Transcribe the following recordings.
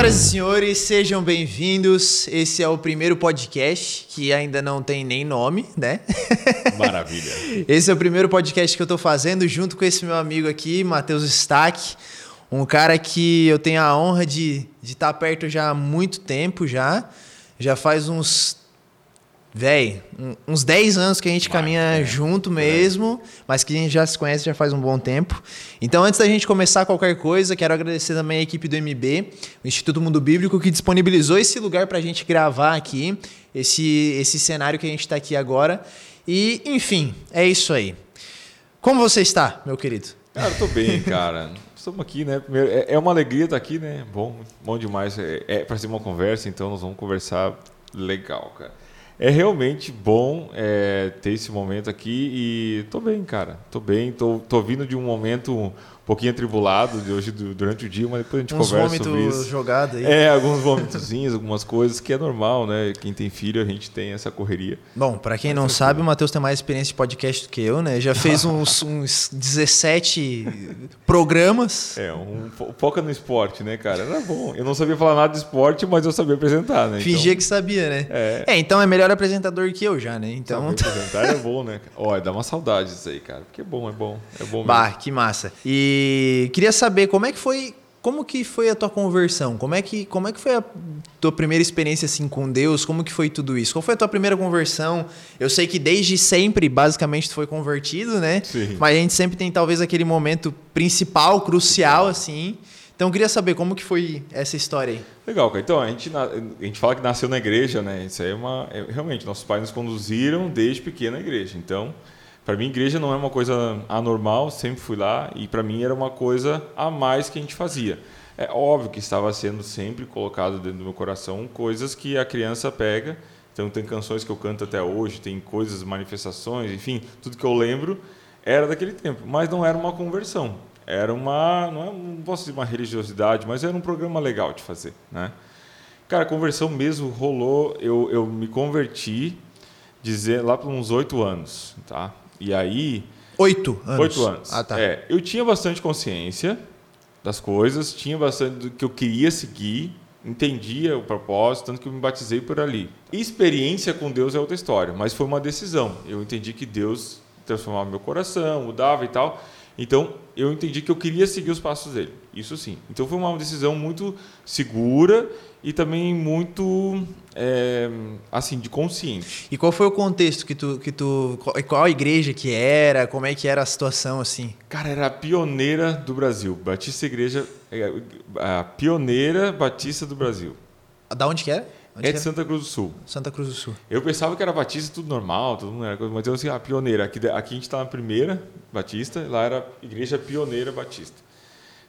Senhoras e senhores, sejam bem-vindos. Esse é o primeiro podcast que ainda não tem nem nome, né? Maravilha. Esse é o primeiro podcast que eu tô fazendo junto com esse meu amigo aqui, Matheus Stack, um cara que eu tenho a honra de estar perto já há muito tempo já. Já faz uns Véi, uns 10 anos que a gente caminha é, junto mesmo, mas que a gente já se conhece já faz um bom tempo. Então, antes da gente começar qualquer coisa, quero agradecer também a equipe do MB, o Instituto Mundo Bíblico, que disponibilizou esse lugar para a gente gravar aqui, esse, esse cenário que a gente está aqui agora. E, enfim, é isso aí. Como você está, meu querido? Cara, eu tô bem, cara. Estamos aqui, né? Primeiro, é, é uma alegria estar aqui, né? Bom, bom demais. É, é para ser uma conversa, então nós vamos conversar legal, cara. É realmente bom é, ter esse momento aqui e tô bem, cara. Tô bem, tô, tô vindo de um momento pouquinho atribulado de hoje durante o dia, mas depois a gente Uns conversa sobre isso. jogado aí. É, alguns vômitozinhos, algumas coisas que é normal, né? Quem tem filho, a gente tem essa correria. Bom, para quem não sabe, o Matheus tem mais experiência de podcast do que eu, né? Já fez uns, uns 17 programas. É, um, foca no esporte, né, cara? Era bom. Eu não sabia falar nada de esporte, mas eu sabia apresentar, né? Fingia então... que sabia, né? É. é, então é melhor apresentador que eu já, né? Então... Saber apresentar é bom, né? Olha, dá uma saudade isso aí, cara. Porque é bom, é bom. É bom mesmo. Bah, que massa. E queria saber como é que foi como que foi a tua conversão? Como é que, como é que foi a tua primeira experiência assim com Deus? Como que foi tudo isso? Qual foi a tua primeira conversão? Eu sei que desde sempre, basicamente, tu foi convertido, né? Sim. Mas a gente sempre tem talvez aquele momento principal, crucial, assim. Então eu queria saber como que foi essa história aí. Legal, cara. Então, a gente, a gente fala que nasceu na igreja, né? Isso aí é uma. É, realmente, nossos pais nos conduziram desde pequena à igreja. Então, para mim, igreja não é uma coisa anormal, sempre fui lá e para mim era uma coisa a mais que a gente fazia. É óbvio que estava sendo sempre colocado dentro do meu coração coisas que a criança pega. Então, tem canções que eu canto até hoje, tem coisas, manifestações, enfim, tudo que eu lembro era daquele tempo. Mas não era uma conversão. Era uma, não, é, não posso dizer uma religiosidade, mas era um programa legal de fazer, né? Cara, a conversão mesmo rolou. Eu, eu me converti dizer lá por uns oito anos, tá? E aí. Oito anos. Oito anos. Ah, tá. É, eu tinha bastante consciência das coisas, tinha bastante do que eu queria seguir, entendia o propósito, tanto que eu me batizei por ali. Experiência com Deus é outra história, mas foi uma decisão. Eu entendi que Deus transformava meu coração, mudava e tal. Então, eu entendi que eu queria seguir os passos dele. Isso sim. Então, foi uma decisão muito segura e também muito é, assim de consciente. E qual foi o contexto que tu que tu qual a igreja que era, como é que era a situação assim? Cara, era a pioneira do Brasil, Batista Igreja é, a pioneira Batista do Brasil. Da onde que era? Onde é de Santa Cruz do Sul. Santa Cruz do Sul. Eu pensava que era Batista tudo normal, tudo não era coisa, mas eu assim, a pioneira. Aqui, aqui a gente está na primeira Batista, lá era Igreja Pioneira Batista.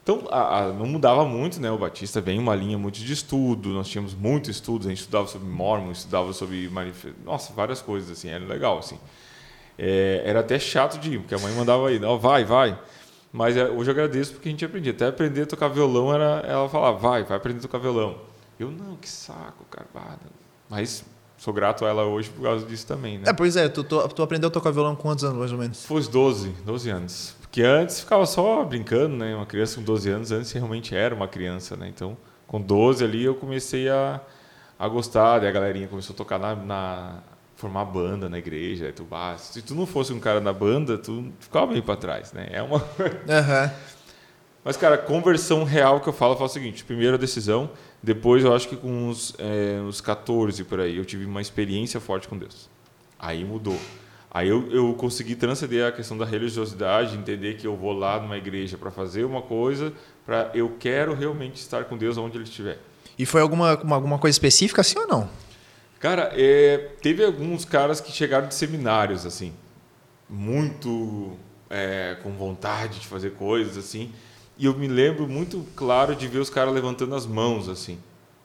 Então, a, a, não mudava muito, né? O Batista vem uma linha muito de estudo, nós tínhamos muitos estudos, a gente estudava sobre Mormon, estudava sobre manifest... nossa, várias coisas assim, era legal assim. É, era até chato de ir, porque a mãe mandava aí, não, vai, vai. Mas é, hoje eu agradeço porque a gente aprendia. Até aprender a tocar violão, era, ela falava, vai, vai aprender a tocar violão. Eu, não, que saco, cara. Mas sou grato a ela hoje por causa disso também, né? É, pois é, tu, tu, tu aprendeu a tocar violão com quantos anos, mais ou menos? Foi 12, 12 anos. Porque antes ficava só brincando, né? Uma criança com 12 anos, antes realmente era uma criança, né? Então, com 12 ali eu comecei a, a gostar, daí a galerinha começou a tocar na, na formar banda na igreja, aí tu, ah, se tu não fosse um cara na banda, tu ficava meio para trás, né? É uma uhum. Mas cara, conversão real que eu falo, eu falo o seguinte, primeiro a decisão, depois eu acho que com uns, é, uns 14 por aí, eu tive uma experiência forte com Deus. Aí mudou. Aí eu, eu consegui transcender a questão da religiosidade, entender que eu vou lá numa igreja para fazer uma coisa, para eu quero realmente estar com Deus onde Ele estiver. E foi alguma, alguma coisa específica assim ou não? Cara, é, teve alguns caras que chegaram de seminários, assim, muito é, com vontade de fazer coisas, assim, e eu me lembro muito claro de ver os caras levantando as mãos, assim.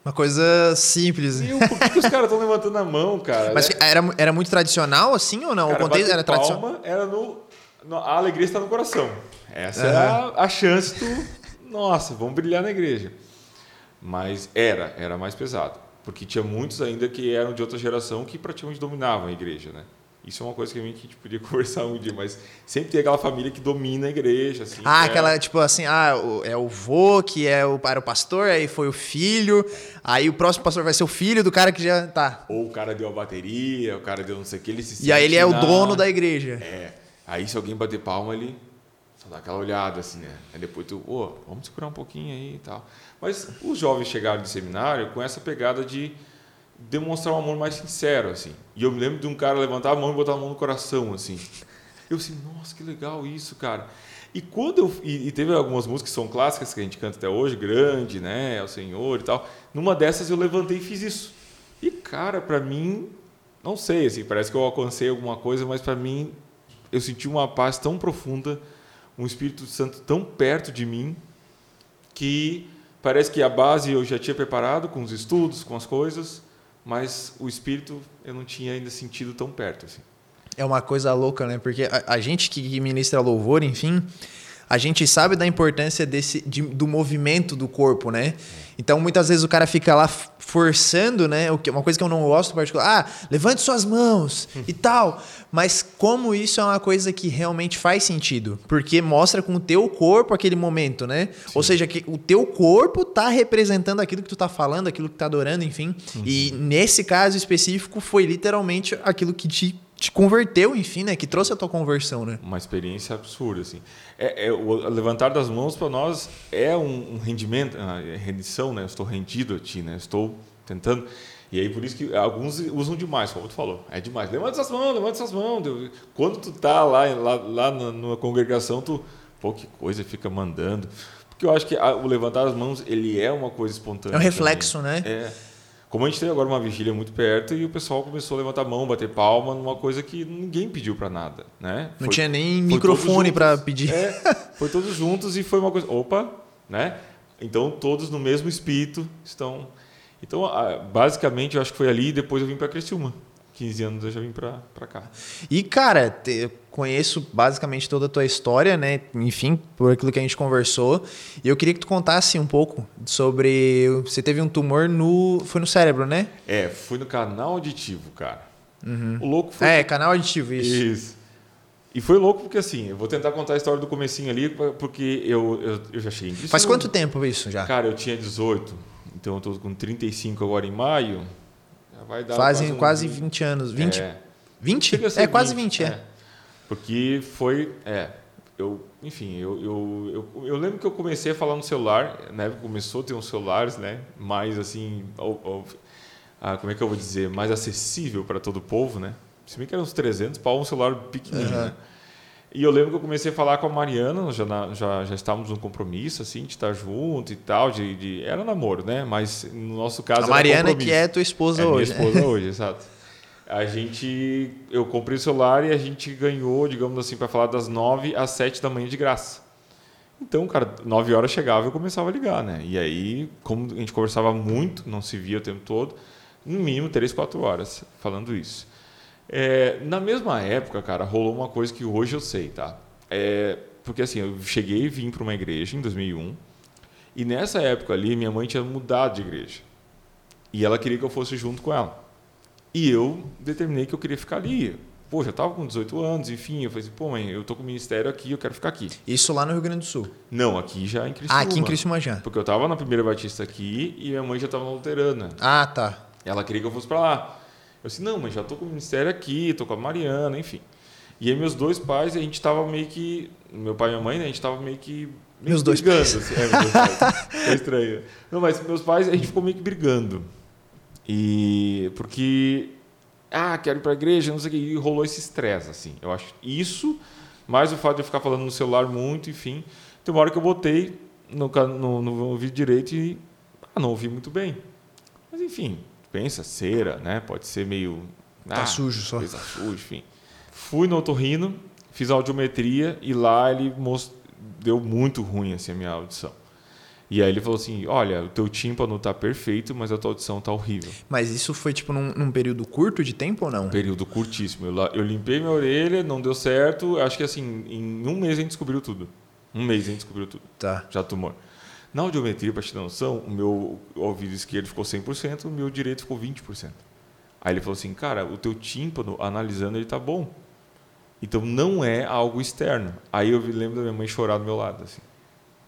Uma coisa simples. E por que, que os caras estão levantando a mão, cara? Mas era, era muito tradicional assim ou não? Cara, o contexto era tradicional? Era no, no, A alegria está no coração. Essa uhum. era a, chance tu. Nossa, vamos brilhar na igreja. Mas era, era mais pesado. Porque tinha muitos ainda que eram de outra geração que praticamente dominavam a igreja, né? Isso é uma coisa que a gente podia conversar um dia, mas sempre tem aquela família que domina a igreja. Assim, ah, é... aquela, tipo assim, ah, é o vô que é o, era o pastor, aí foi o filho, aí o próximo pastor vai ser o filho do cara que já tá. Ou o cara deu a bateria, o cara deu não sei o que, ele se E aí ele é o dono da igreja. É. Aí se alguém bater palma, ele só dá aquela olhada assim, né? Aí depois tu, ô, oh, vamos segurar um pouquinho aí e tal. Mas os jovens chegaram de seminário com essa pegada de demonstrar um amor mais sincero, assim. E eu me lembro de um cara levantar a mão e botar a mão no coração, assim. Eu assim, nossa, que legal isso, cara. E quando eu e, e, teve algumas músicas que são clássicas que a gente canta até hoje, grande, né, o Senhor e tal. Numa dessas eu levantei e fiz isso. E cara, para mim, não sei, assim, parece que eu alcancei alguma coisa, mas para mim eu senti uma paz tão profunda, um Espírito Santo tão perto de mim que parece que a base eu já tinha preparado com os estudos, com as coisas, mas o espírito eu não tinha ainda sentido tão perto. Assim. É uma coisa louca, né? Porque a, a gente que ministra louvor, enfim, a gente sabe da importância desse, de, do movimento do corpo, né? Então, muitas vezes o cara fica lá forçando, né? Uma coisa que eu não gosto particular, ah, levante suas mãos e tal. Mas como isso é uma coisa que realmente faz sentido? Porque mostra com o teu corpo aquele momento, né? Sim. Ou seja, que o teu corpo tá representando aquilo que tu tá falando, aquilo que tá adorando, enfim. Uhum. E nesse caso específico foi literalmente aquilo que te te converteu, enfim, né? Que trouxe a tua conversão, né? Uma experiência absurda, assim. É, é o levantar das mãos para nós é um, um rendimento, é rendição, né? Eu estou rendido a ti, né? estou tentando. E aí por isso que alguns usam demais, como tu falou. É demais. Levanta essas mãos, levanta essas mãos. Quando tu tá lá, lá, lá na, numa congregação, tu, pô, que coisa, fica mandando. Porque eu acho que a, o levantar as mãos, ele é uma coisa espontânea. É um reflexo, também. né? É. Como a gente tem agora uma vigília muito perto e o pessoal começou a levantar a mão, bater palma numa coisa que ninguém pediu para nada, né? Não foi, tinha nem microfone para pedir. É, foi todos juntos e foi uma coisa, opa, né? Então todos no mesmo espírito estão. Então, basicamente, eu acho que foi ali e depois eu vim para Criciúma. 15 anos eu já vim para cá. E, cara, te, conheço basicamente toda a tua história, né? Enfim, por aquilo que a gente conversou. E eu queria que tu contasse um pouco sobre. Você teve um tumor no. Foi no cérebro, né? É, foi no canal auditivo, cara. Uhum. O louco foi. É, canal auditivo, isso. Isso. E foi louco porque assim, eu vou tentar contar a história do comecinho ali, porque eu, eu, eu já cheguei Faz quanto tempo isso já? Cara, eu tinha 18, então eu tô com 35 agora em maio. Vai dar Fazem quase, um... quase 20 anos. 20? É. 20? É, 20, quase 20, é. é. Porque foi. É. Eu, enfim, eu, eu, eu, eu, lembro que eu comecei a falar no celular, né? Começou a ter uns celulares, né? Mais assim. Ou, ou, ah, como é que eu vou dizer? Mais acessível para todo o povo, né? Se bem que eram uns 300 para um celular pequenininho, uhum. né? E eu lembro que eu comecei a falar com a Mariana, já, na, já, já estávamos num compromisso, assim, de estar junto e tal, de, de era namoro, né? Mas no nosso caso A Mariana que é tua esposa é hoje. Minha esposa hoje, exato. A gente, eu comprei o celular e a gente ganhou, digamos assim, para falar das 9 às 7 da manhã de graça. Então, cara, 9 horas chegava e eu começava a ligar, né? E aí, como a gente conversava muito, não se via o tempo todo, no mínimo 3, 4 horas falando isso. É, na mesma época, cara, rolou uma coisa que hoje eu sei, tá? É, porque assim, eu cheguei e vim para uma igreja em 2001 e nessa época ali minha mãe tinha mudado de igreja e ela queria que eu fosse junto com ela. E eu determinei que eu queria ficar ali. Pô, já estava com 18 anos, enfim. Eu falei assim, pô, mãe, eu tô com o ministério aqui, eu quero ficar aqui. Isso lá no Rio Grande do Sul? Não, aqui já em Criciúma. Ah, aqui em Criciúma já. Porque eu estava na primeira batista aqui e minha mãe já estava na luterana. Ah, tá. Ela queria que eu fosse para lá. Eu disse, não, mas já estou com o ministério aqui, estou com a Mariana, enfim. E aí meus dois pais, a gente estava meio que... Meu pai e minha mãe, né, a gente estava meio que... Meio meus dois pais. Assim, é, meus pais. é estranho. Não, mas meus pais, a gente ficou meio que brigando. E... Porque... Ah, quero ir para a igreja, não sei o que. E rolou esse estresse, assim. Eu acho isso, mais o fato de eu ficar falando no celular muito, enfim. Tem uma hora que eu botei no, no, no vídeo direito e ah, não ouvi muito bem. Mas, enfim, pensa, cera, né? Pode ser meio. Tá ah, sujo só. Coisa suja, enfim. Fui no otorrino, fiz audiometria e lá ele most... deu muito ruim assim, a minha audição. E aí ele falou assim: olha, o teu tímpano tá perfeito, mas a tua audição tá horrível. Mas isso foi tipo num, num período curto de tempo ou não? Um período curtíssimo. Eu, eu, limpei minha orelha, não deu certo. Acho que assim, em um mês a gente descobriu tudo. Um mês a gente descobriu tudo. Tá. Já tumor. Na audiometria, para te ter noção, o meu ouvido esquerdo ficou 100%, o meu direito ficou 20%. Aí ele falou assim, cara, o teu tímpano, analisando, ele tá bom. Então não é algo externo. Aí eu lembro da minha mãe chorar do meu lado, assim.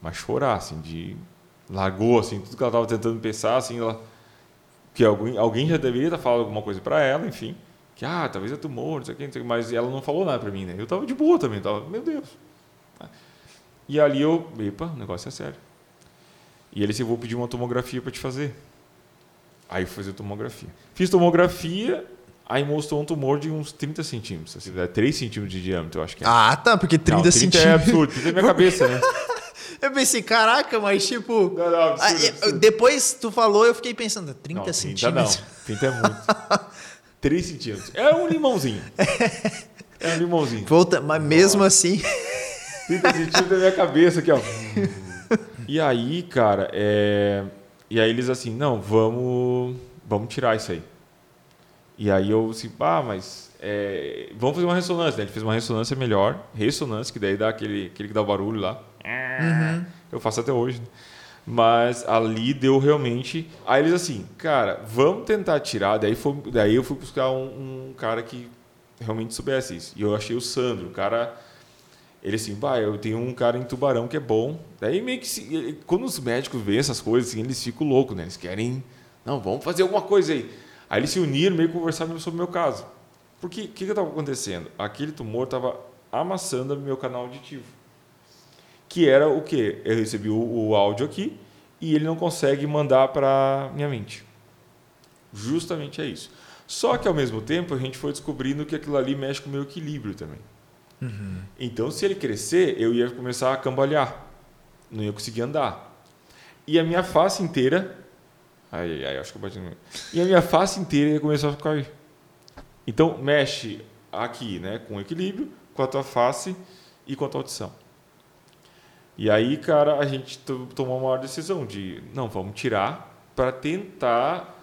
Mas chorar, assim, de. Largou, assim, tudo que ela estava tentando pensar, assim, ela. Que alguém, alguém já deveria estar falando alguma coisa para ela, enfim. Que, ah, talvez é tumor, não sei o que, não sei o que, mas ela não falou nada para mim, né? Eu tava de boa também, tava, meu Deus. E ali eu, epa, o negócio é sério. E ele disse, eu vou pedir uma tomografia para te fazer. Aí eu fazer tomografia. Fiz tomografia, aí mostrou um tumor de uns 30 centímetros. Assim, 3 centímetros de diâmetro, eu acho que é. Ah, tá, porque 30, não, 30 centímetros. é absurdo, 30 é minha cabeça, né? eu pensei, caraca, mas tipo. Não, não, absurdo, aí, absurdo. Depois tu falou, eu fiquei pensando, 30 não, 30 centímetros. Não, 30 é muito. 3 centímetros. É um limãozinho. É um limãozinho. Volta, mas mesmo assim. 30 centímetros da minha cabeça aqui, ó. E aí, cara, é... e aí eles assim, não, vamos, vamos tirar isso aí. E aí eu assim, ah, mas é... vamos fazer uma ressonância. Né? Ele fez uma ressonância melhor, ressonância, que daí dá aquele, aquele que dá o barulho lá. Uhum. Eu faço até hoje. Né? Mas ali deu realmente. Aí eles assim, cara, vamos tentar tirar. Daí, foi, daí eu fui buscar um, um cara que realmente soubesse isso. E eu achei o Sandro, o cara ele assim, vai, eu tenho um cara em Tubarão que é bom. Daí meio que se, quando os médicos veem essas coisas, assim, eles ficam loucos, né? Eles querem, não, vamos fazer alguma coisa aí. Aí eles se uniram, meio que conversaram sobre o meu caso. Porque o que estava acontecendo? Aquele tumor estava amassando meu canal auditivo. Que era o quê? Eu recebi o, o áudio aqui e ele não consegue mandar para minha mente. Justamente é isso. Só que ao mesmo tempo a gente foi descobrindo que aquilo ali mexe com o meu equilíbrio também. Uhum. Então, se ele crescer, eu ia começar a cambalear. Não ia conseguir andar. E a minha face inteira. Aí, aí, acho que eu bati no. E a minha face inteira ia começar a cair. Então, mexe aqui, né, com o equilíbrio, com a tua face e com a tua audição. E aí, cara, a gente tomou uma decisão de, não, vamos tirar para tentar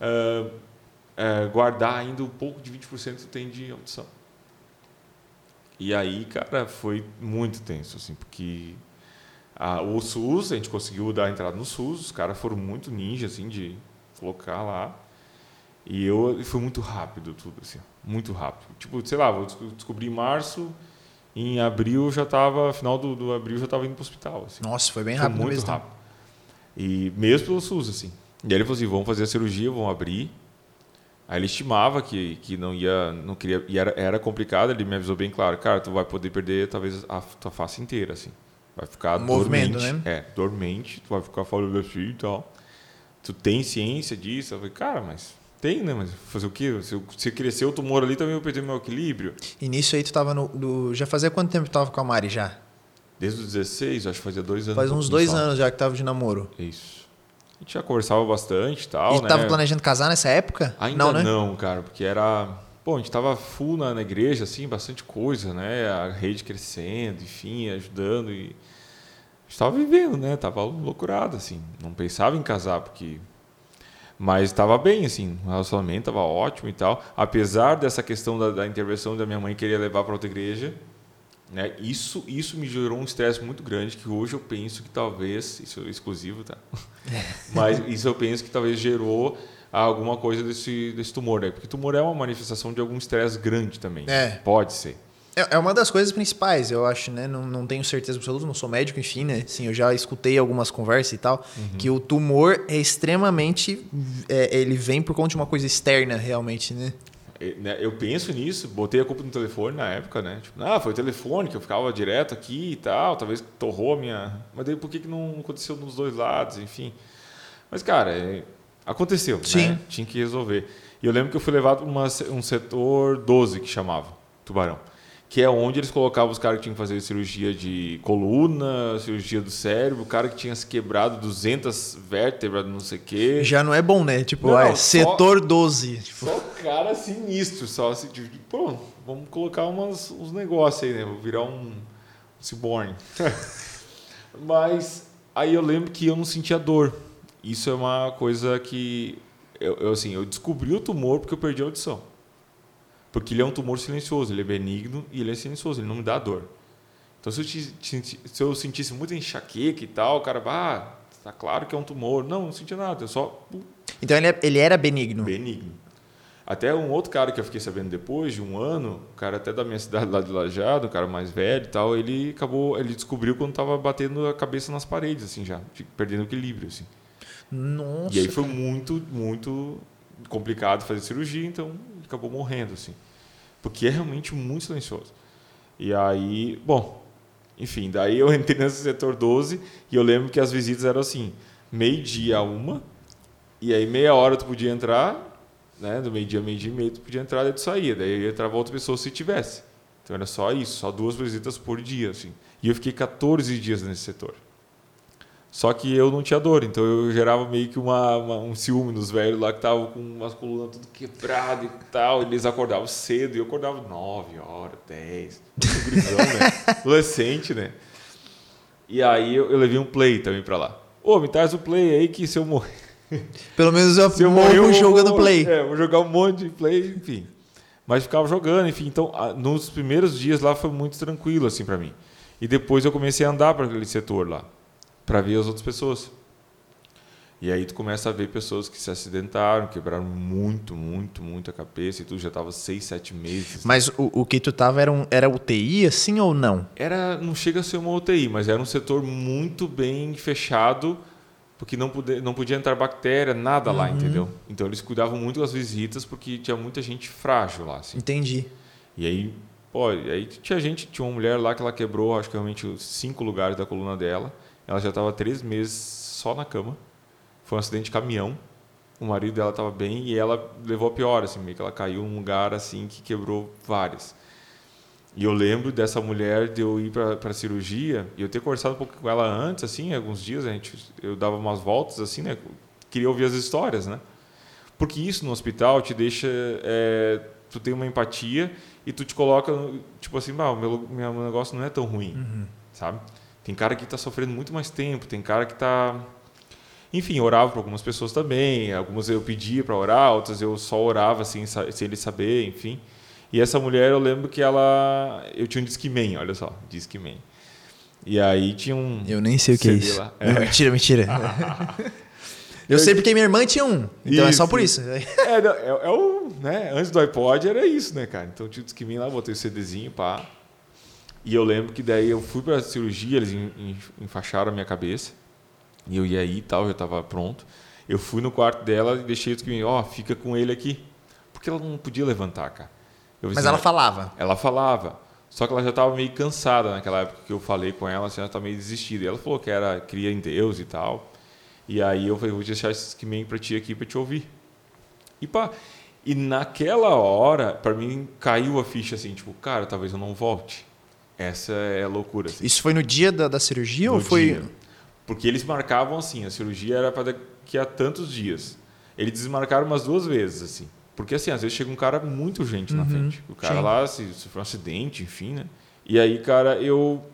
uh, uh, guardar ainda um pouco de 20% que tem de audição. E aí, cara, foi muito tenso, assim, porque a, o SUS, a gente conseguiu dar a entrada no SUS, os caras foram muito ninja, assim, de colocar lá. E eu foi muito rápido tudo, assim, muito rápido. Tipo, sei lá, vou descobrir em março, em abril já estava, final do, do abril já estava indo para o hospital. Assim. Nossa, foi bem rápido foi muito mesmo. rápido. E mesmo pelo SUS, assim. E aí ele falou assim, vamos fazer a cirurgia, vamos abrir. Aí ele estimava que, que não ia, não queria, e era, era complicado, ele me avisou bem claro, cara, tu vai poder perder talvez a tua face inteira, assim. Vai ficar Movimento, dormente. né? É, dormente, tu vai ficar falando assim e tal. Tu tem ciência disso? Eu falei, cara, mas tem, né? Mas fazer o quê? Se, se crescer o tumor ali, também eu perder meu equilíbrio. E nisso aí tu tava no. no já fazia quanto tempo tu tava com a Mari já? Desde os 16, acho que fazia dois anos. Faz uns dois anos já que tava de namoro. Isso. A gente já conversava bastante e tal, e né? tava planejando casar nessa época? Ainda não, né? não, cara, porque era... Pô, a gente tava full na, na, igreja, assim, bastante coisa, né? A rede crescendo, enfim, ajudando e... A gente tava vivendo, né? Tava loucurado, assim. Não pensava em casar, porque... Mas estava bem, assim, o relacionamento estava ótimo e tal. Apesar dessa questão da, da intervenção da minha mãe querer levar para outra igreja, né? Isso, isso me gerou um estresse muito grande que hoje eu penso que talvez, isso é exclusivo, tá? Mas isso eu penso que talvez gerou alguma coisa desse, desse tumor, né? Porque tumor é uma manifestação de algum estresse grande também. É. Pode ser. É, é uma das coisas principais, eu acho, né? Não, não tenho certeza absoluta, não sou médico, enfim, né? Sim, eu já escutei algumas conversas e tal, uhum. que o tumor é extremamente. É, ele vem por conta de uma coisa externa, realmente, né? Né, eu penso nisso, botei a culpa no telefone na época, né? Tipo, ah, foi o telefone que eu ficava direto aqui e tal, talvez torrou a minha. Mas daí por que, que não aconteceu nos dois lados, enfim. Mas, cara, é... aconteceu, Sim. né? Tinha que resolver. E eu lembro que eu fui levado para um setor 12, que chamava, Tubarão que é onde eles colocavam os caras que tinham que fazer cirurgia de coluna, cirurgia do cérebro, o cara que tinha se quebrado 200 vértebras, não sei o quê. Já não é bom, né? Tipo, Não, é, só- setor 12. Tipo, Só cara sinistro, só assim, tipo, pô, vamos colocar umas, uns negócios aí, né? Vou virar um ciborne. Mas aí eu lembro que eu não sentia dor. Isso é uma coisa que eu, eu, assim, eu descobri o tumor porque eu perdi a audição. Porque ele é um tumor silencioso, ele é benigno e ele é silencioso, ele não me dá dor. Então se eu, ti- ti- se eu sentisse muita enxaqueca e tal, o cara, ah, tá claro que é um tumor. Não, não sentia nada, eu só Então ele, é- ele era benigno. benigno. Até um outro cara que eu fiquei sabendo depois de um ano, o cara até da minha cidade lá de Lajado, um cara mais velho e tal, ele acabou, ele descobriu quando estava batendo a cabeça nas paredes, assim, já, perdendo o equilíbrio, assim. Nossa. E aí foi muito, muito complicado fazer cirurgia, então acabou morrendo, assim. Porque é realmente muito silencioso. E aí, bom, enfim, daí eu entrei nesse setor 12 e eu lembro que as visitas eram assim, meio-dia a uma, e aí meia hora tu podia entrar, né? Do meio-dia, meio-dia e meio, tu podia entrar e tu saía. Daí entrava outra pessoa se tivesse. Então era só isso, só duas visitas por dia, assim. E eu fiquei 14 dias nesse setor. Só que eu não tinha dor, então eu gerava meio que uma, uma um ciúme nos velhos lá que estavam com umas colunas tudo quebrado e tal. Eles acordavam cedo e eu acordava 9 horas, 10. Grisão, né? Adolescente, né? E aí eu, eu levei um play também pra lá. Ô, me traz o play aí que se eu morrer. Pelo menos eu, Se eu morrer, eu jogando play. É, vou jogar um monte de play, enfim. Mas ficava jogando, enfim. Então, nos primeiros dias lá foi muito tranquilo, assim, para mim. E depois eu comecei a andar para aquele setor lá, para ver as outras pessoas. E aí tu começa a ver pessoas que se acidentaram, quebraram muito, muito, muito a cabeça. E tu já estava seis, sete meses. Mas o, o que tu tava era, um, era UTI, assim ou não? Era, não chega a ser uma UTI, mas era um setor muito bem fechado, porque não, pude, não podia entrar bactéria, nada lá, entendeu? Então eles cuidavam muito das visitas, porque tinha muita gente frágil lá, assim. Entendi. E aí, pô, aí tinha gente, tinha uma mulher lá que ela quebrou, acho que realmente cinco lugares da coluna dela. Ela já estava três meses só na cama. Foi um acidente de caminhão. O marido dela estava bem e ela levou a pior, assim, meio que ela caiu num lugar assim que quebrou várias. E eu lembro dessa mulher de eu ir para a cirurgia e eu ter conversado um pouco com ela antes, assim, alguns dias a gente, eu dava umas voltas, assim, né? Queria ouvir as histórias, né? Porque isso no hospital te deixa, é, tu tem uma empatia e tu te coloca, tipo assim, ah, meu, meu negócio não é tão ruim, sabe? Tem cara que está sofrendo muito mais tempo, tem cara que está enfim, orava para algumas pessoas também. Algumas eu pedia para orar, outras eu só orava sem, sa- sem ele saber, enfim. E essa mulher, eu lembro que ela. Eu tinha um Discman, olha só, Discman. E aí tinha um. Eu nem sei o que é isso. lá. Não, mentira, mentira. eu sei porque minha irmã tinha um. Então é só Isso, por isso. É, é, é o, né? Antes do iPod era isso, né, cara? Então tinha o Discman lá, botei o CDzinho, pá. E eu lembro que daí eu fui pra cirurgia, eles en- en- enfaixaram a minha cabeça. E eu ia aí e tal, já tava pronto. Eu fui no quarto dela e deixei o Discman, ó, fica com ele aqui. Porque ela não podia levantar, cara. Mas assim, ela falava. ela falava. Só que ela já estava meio cansada naquela época que eu falei com ela, assim, ela estava meio desistida. E ela falou que era cria em Deus e tal. E aí eu falei, vou deixar esse Discman para ti aqui para te ouvir. E pá, e naquela hora, para mim caiu a ficha assim, tipo, cara, talvez eu não volte. Essa é a loucura. Assim, Isso foi no dia da, da cirurgia ou no foi. dia. Porque eles marcavam assim, a cirurgia era para daqui a tantos dias. Eles desmarcaram umas duas vezes, assim. Porque assim, às vezes chega um cara muito urgente na Uhum, frente. O cara sim. lá se sofreu um acidente, enfim, né? E aí, cara, eu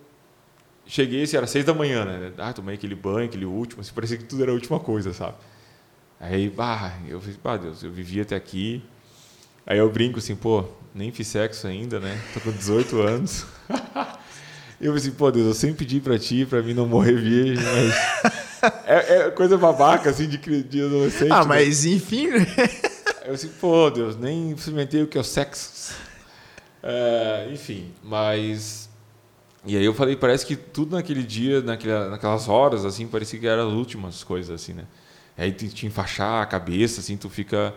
cheguei, assim, era seis da manhã, né? Ah, tomei aquele banho, aquele último, assim, parecia que tudo era a última coisa, sabe? Aí, bah, eu falei, bah, Deus, eu vivi até aqui. Aí eu brinco assim, pô, nem fiz sexo ainda, né? Tô com 18 anos. Eu assim, pô, Deus, eu sempre pedi pra ti, pra mim não morrer virgem, mas. É, é coisa babaca, assim, de, de adolescente. Ah, né? mas enfim. né? Eu assim, pô, Deus, nem experimentei o que é o sexo. É, enfim, mas. E aí eu falei, parece que tudo naquele dia, naquela, naquelas horas, assim, parecia que eram as últimas coisas, assim, né? Aí tu te enfaixar a cabeça, assim, tu fica.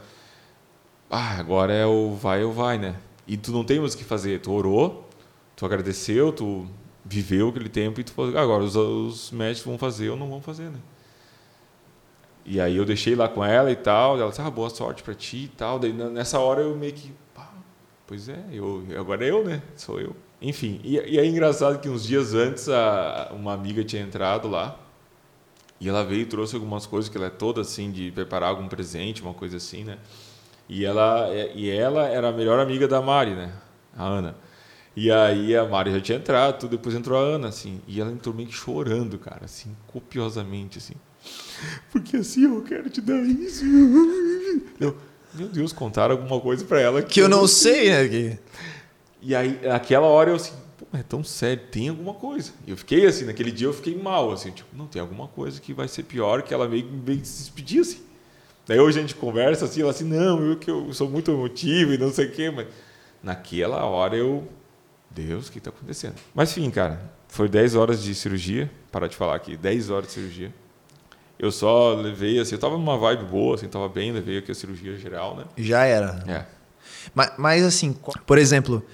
Ah, agora é o vai ou vai, né? E tu não tem mais o que fazer. Tu orou, tu agradeceu, tu viveu aquele tempo e tu falou, "Ah, agora os, os médicos vão fazer ou não vão fazer, né? E aí eu deixei lá com ela e tal, ela disse, ah, boa sorte pra ti e tal. Daí nessa hora eu meio que, pá, pois é, eu, agora é eu, né? Sou eu. Enfim, e, e é engraçado que uns dias antes a, uma amiga tinha entrado lá e ela veio e trouxe algumas coisas que ela é toda assim de preparar algum presente, uma coisa assim, né? E ela, e ela era a melhor amiga da Mari, né? A Ana. E aí a Mari já tinha entrado, tudo, depois entrou a Ana, assim. E ela entrou meio que chorando, cara, assim, copiosamente, assim. Porque assim, eu quero te dar isso. Eu, meu Deus, contaram alguma coisa pra ela Que eu não sei, né? Que... e aí, naquela hora eu assim, pô, é tão sério, tem alguma coisa. E eu fiquei assim, naquele dia eu fiquei mal, assim, tipo, não, tem alguma coisa que vai ser pior, que ela meio, meio que se despedir, assim. Daí hoje a gente conversa assim, ela assim, não, eu que eu sou muito emotivo e não sei o quê, mas naquela hora eu, Deus, o que está acontecendo? Mas enfim, cara, foi 10 horas de cirurgia, para de falar aqui, 10 horas de cirurgia. Eu só levei, assim, eu tava numa vibe boa, assim, tava bem, levei aqui a cirurgia geral, né? Já era. É. Mas, mas assim, por exemplo,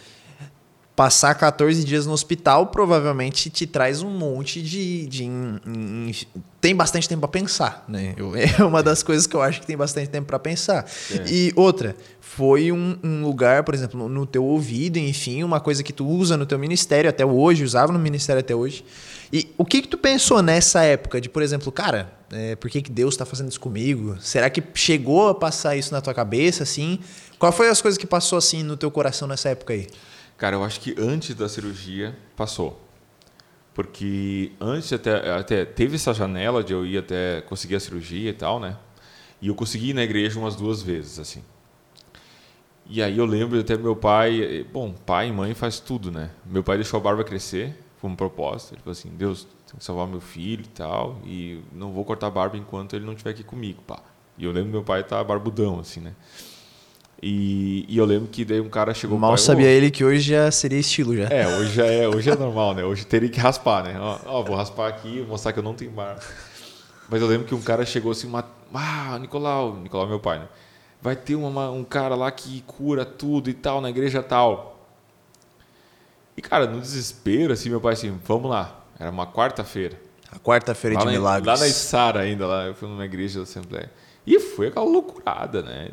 passar 14 dias no hospital provavelmente te traz um monte de. de tem bastante tempo para pensar, né? Eu, é uma das coisas que eu acho que tem bastante tempo para pensar. É. E outra, foi um, um, lugar, por exemplo, no teu ouvido, enfim, uma coisa que tu usa no teu ministério até hoje, usava no ministério até hoje. E o que que tu pensou nessa época de, por exemplo, cara, é, por que, que Deus está fazendo isso comigo? Será que chegou a passar isso na tua cabeça, assim? Qual foi as coisas que passou assim no teu coração nessa época aí? Cara, eu acho que antes da cirurgia passou. Porque antes até, até teve essa janela de eu ir até conseguir a cirurgia e tal, né? E eu consegui ir na igreja umas duas vezes, assim. E aí eu lembro até meu pai, bom, pai e mãe faz tudo, né? Meu pai deixou a barba crescer, foi um propósito. Ele falou assim: Deus, tem que salvar meu filho e tal, e não vou cortar a barba enquanto ele não estiver aqui comigo, pá. E eu lembro meu pai tá barbudão, assim, né? E, e, eu lembro que daí um cara chegou Mal pai, sabia oh, ele que hoje já seria estilo já. É, hoje já é, hoje é normal, né? Hoje teria que raspar, né? Ó, ó, vou raspar aqui, mostrar que eu não tenho barba. Mas eu lembro que um cara chegou assim, uma, ah, Nicolau, Nicolau meu pai, né? Vai ter uma, um cara lá que cura tudo e tal, na igreja tal. E, cara, no desespero, assim, meu pai assim, vamos lá. Era uma quarta-feira. A quarta-feira de na, milagres. Lá na Sara ainda, lá, eu fui numa igreja da Assembleia. E foi aquela loucurada, né?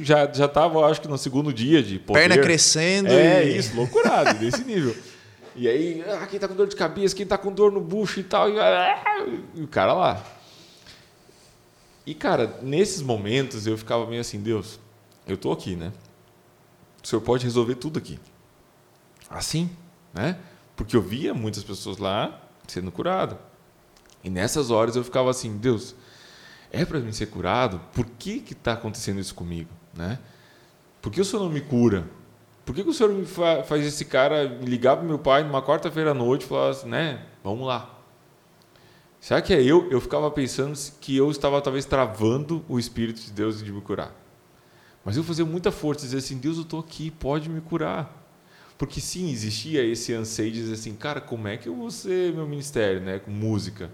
Já, já tava, acho que no segundo dia de poder. Perna crescendo. É, e... isso, loucurado, desse nível. E aí, ah, quem tá com dor de cabeça, quem tá com dor no bucho e tal. E, ah, e o cara lá. E, cara, nesses momentos eu ficava meio assim, Deus, eu tô aqui, né? O Senhor pode resolver tudo aqui. Assim, né? Porque eu via muitas pessoas lá sendo curado. E nessas horas eu ficava assim, Deus, é para mim ser curado? Por que que está acontecendo isso comigo, né? Por que o senhor não me cura? Por que, que o senhor me fa faz esse cara ligar para meu pai numa quarta-feira à noite e falar assim, né? Vamos lá. Será que é eu? Eu ficava pensando que eu estava talvez travando o Espírito de Deus de me curar. Mas eu fazia muita força, dizer assim, Deus, eu estou aqui, pode me curar. Porque sim, existia esse anseio de dizer assim, cara, como é que eu vou ser meu ministério, né? Com música.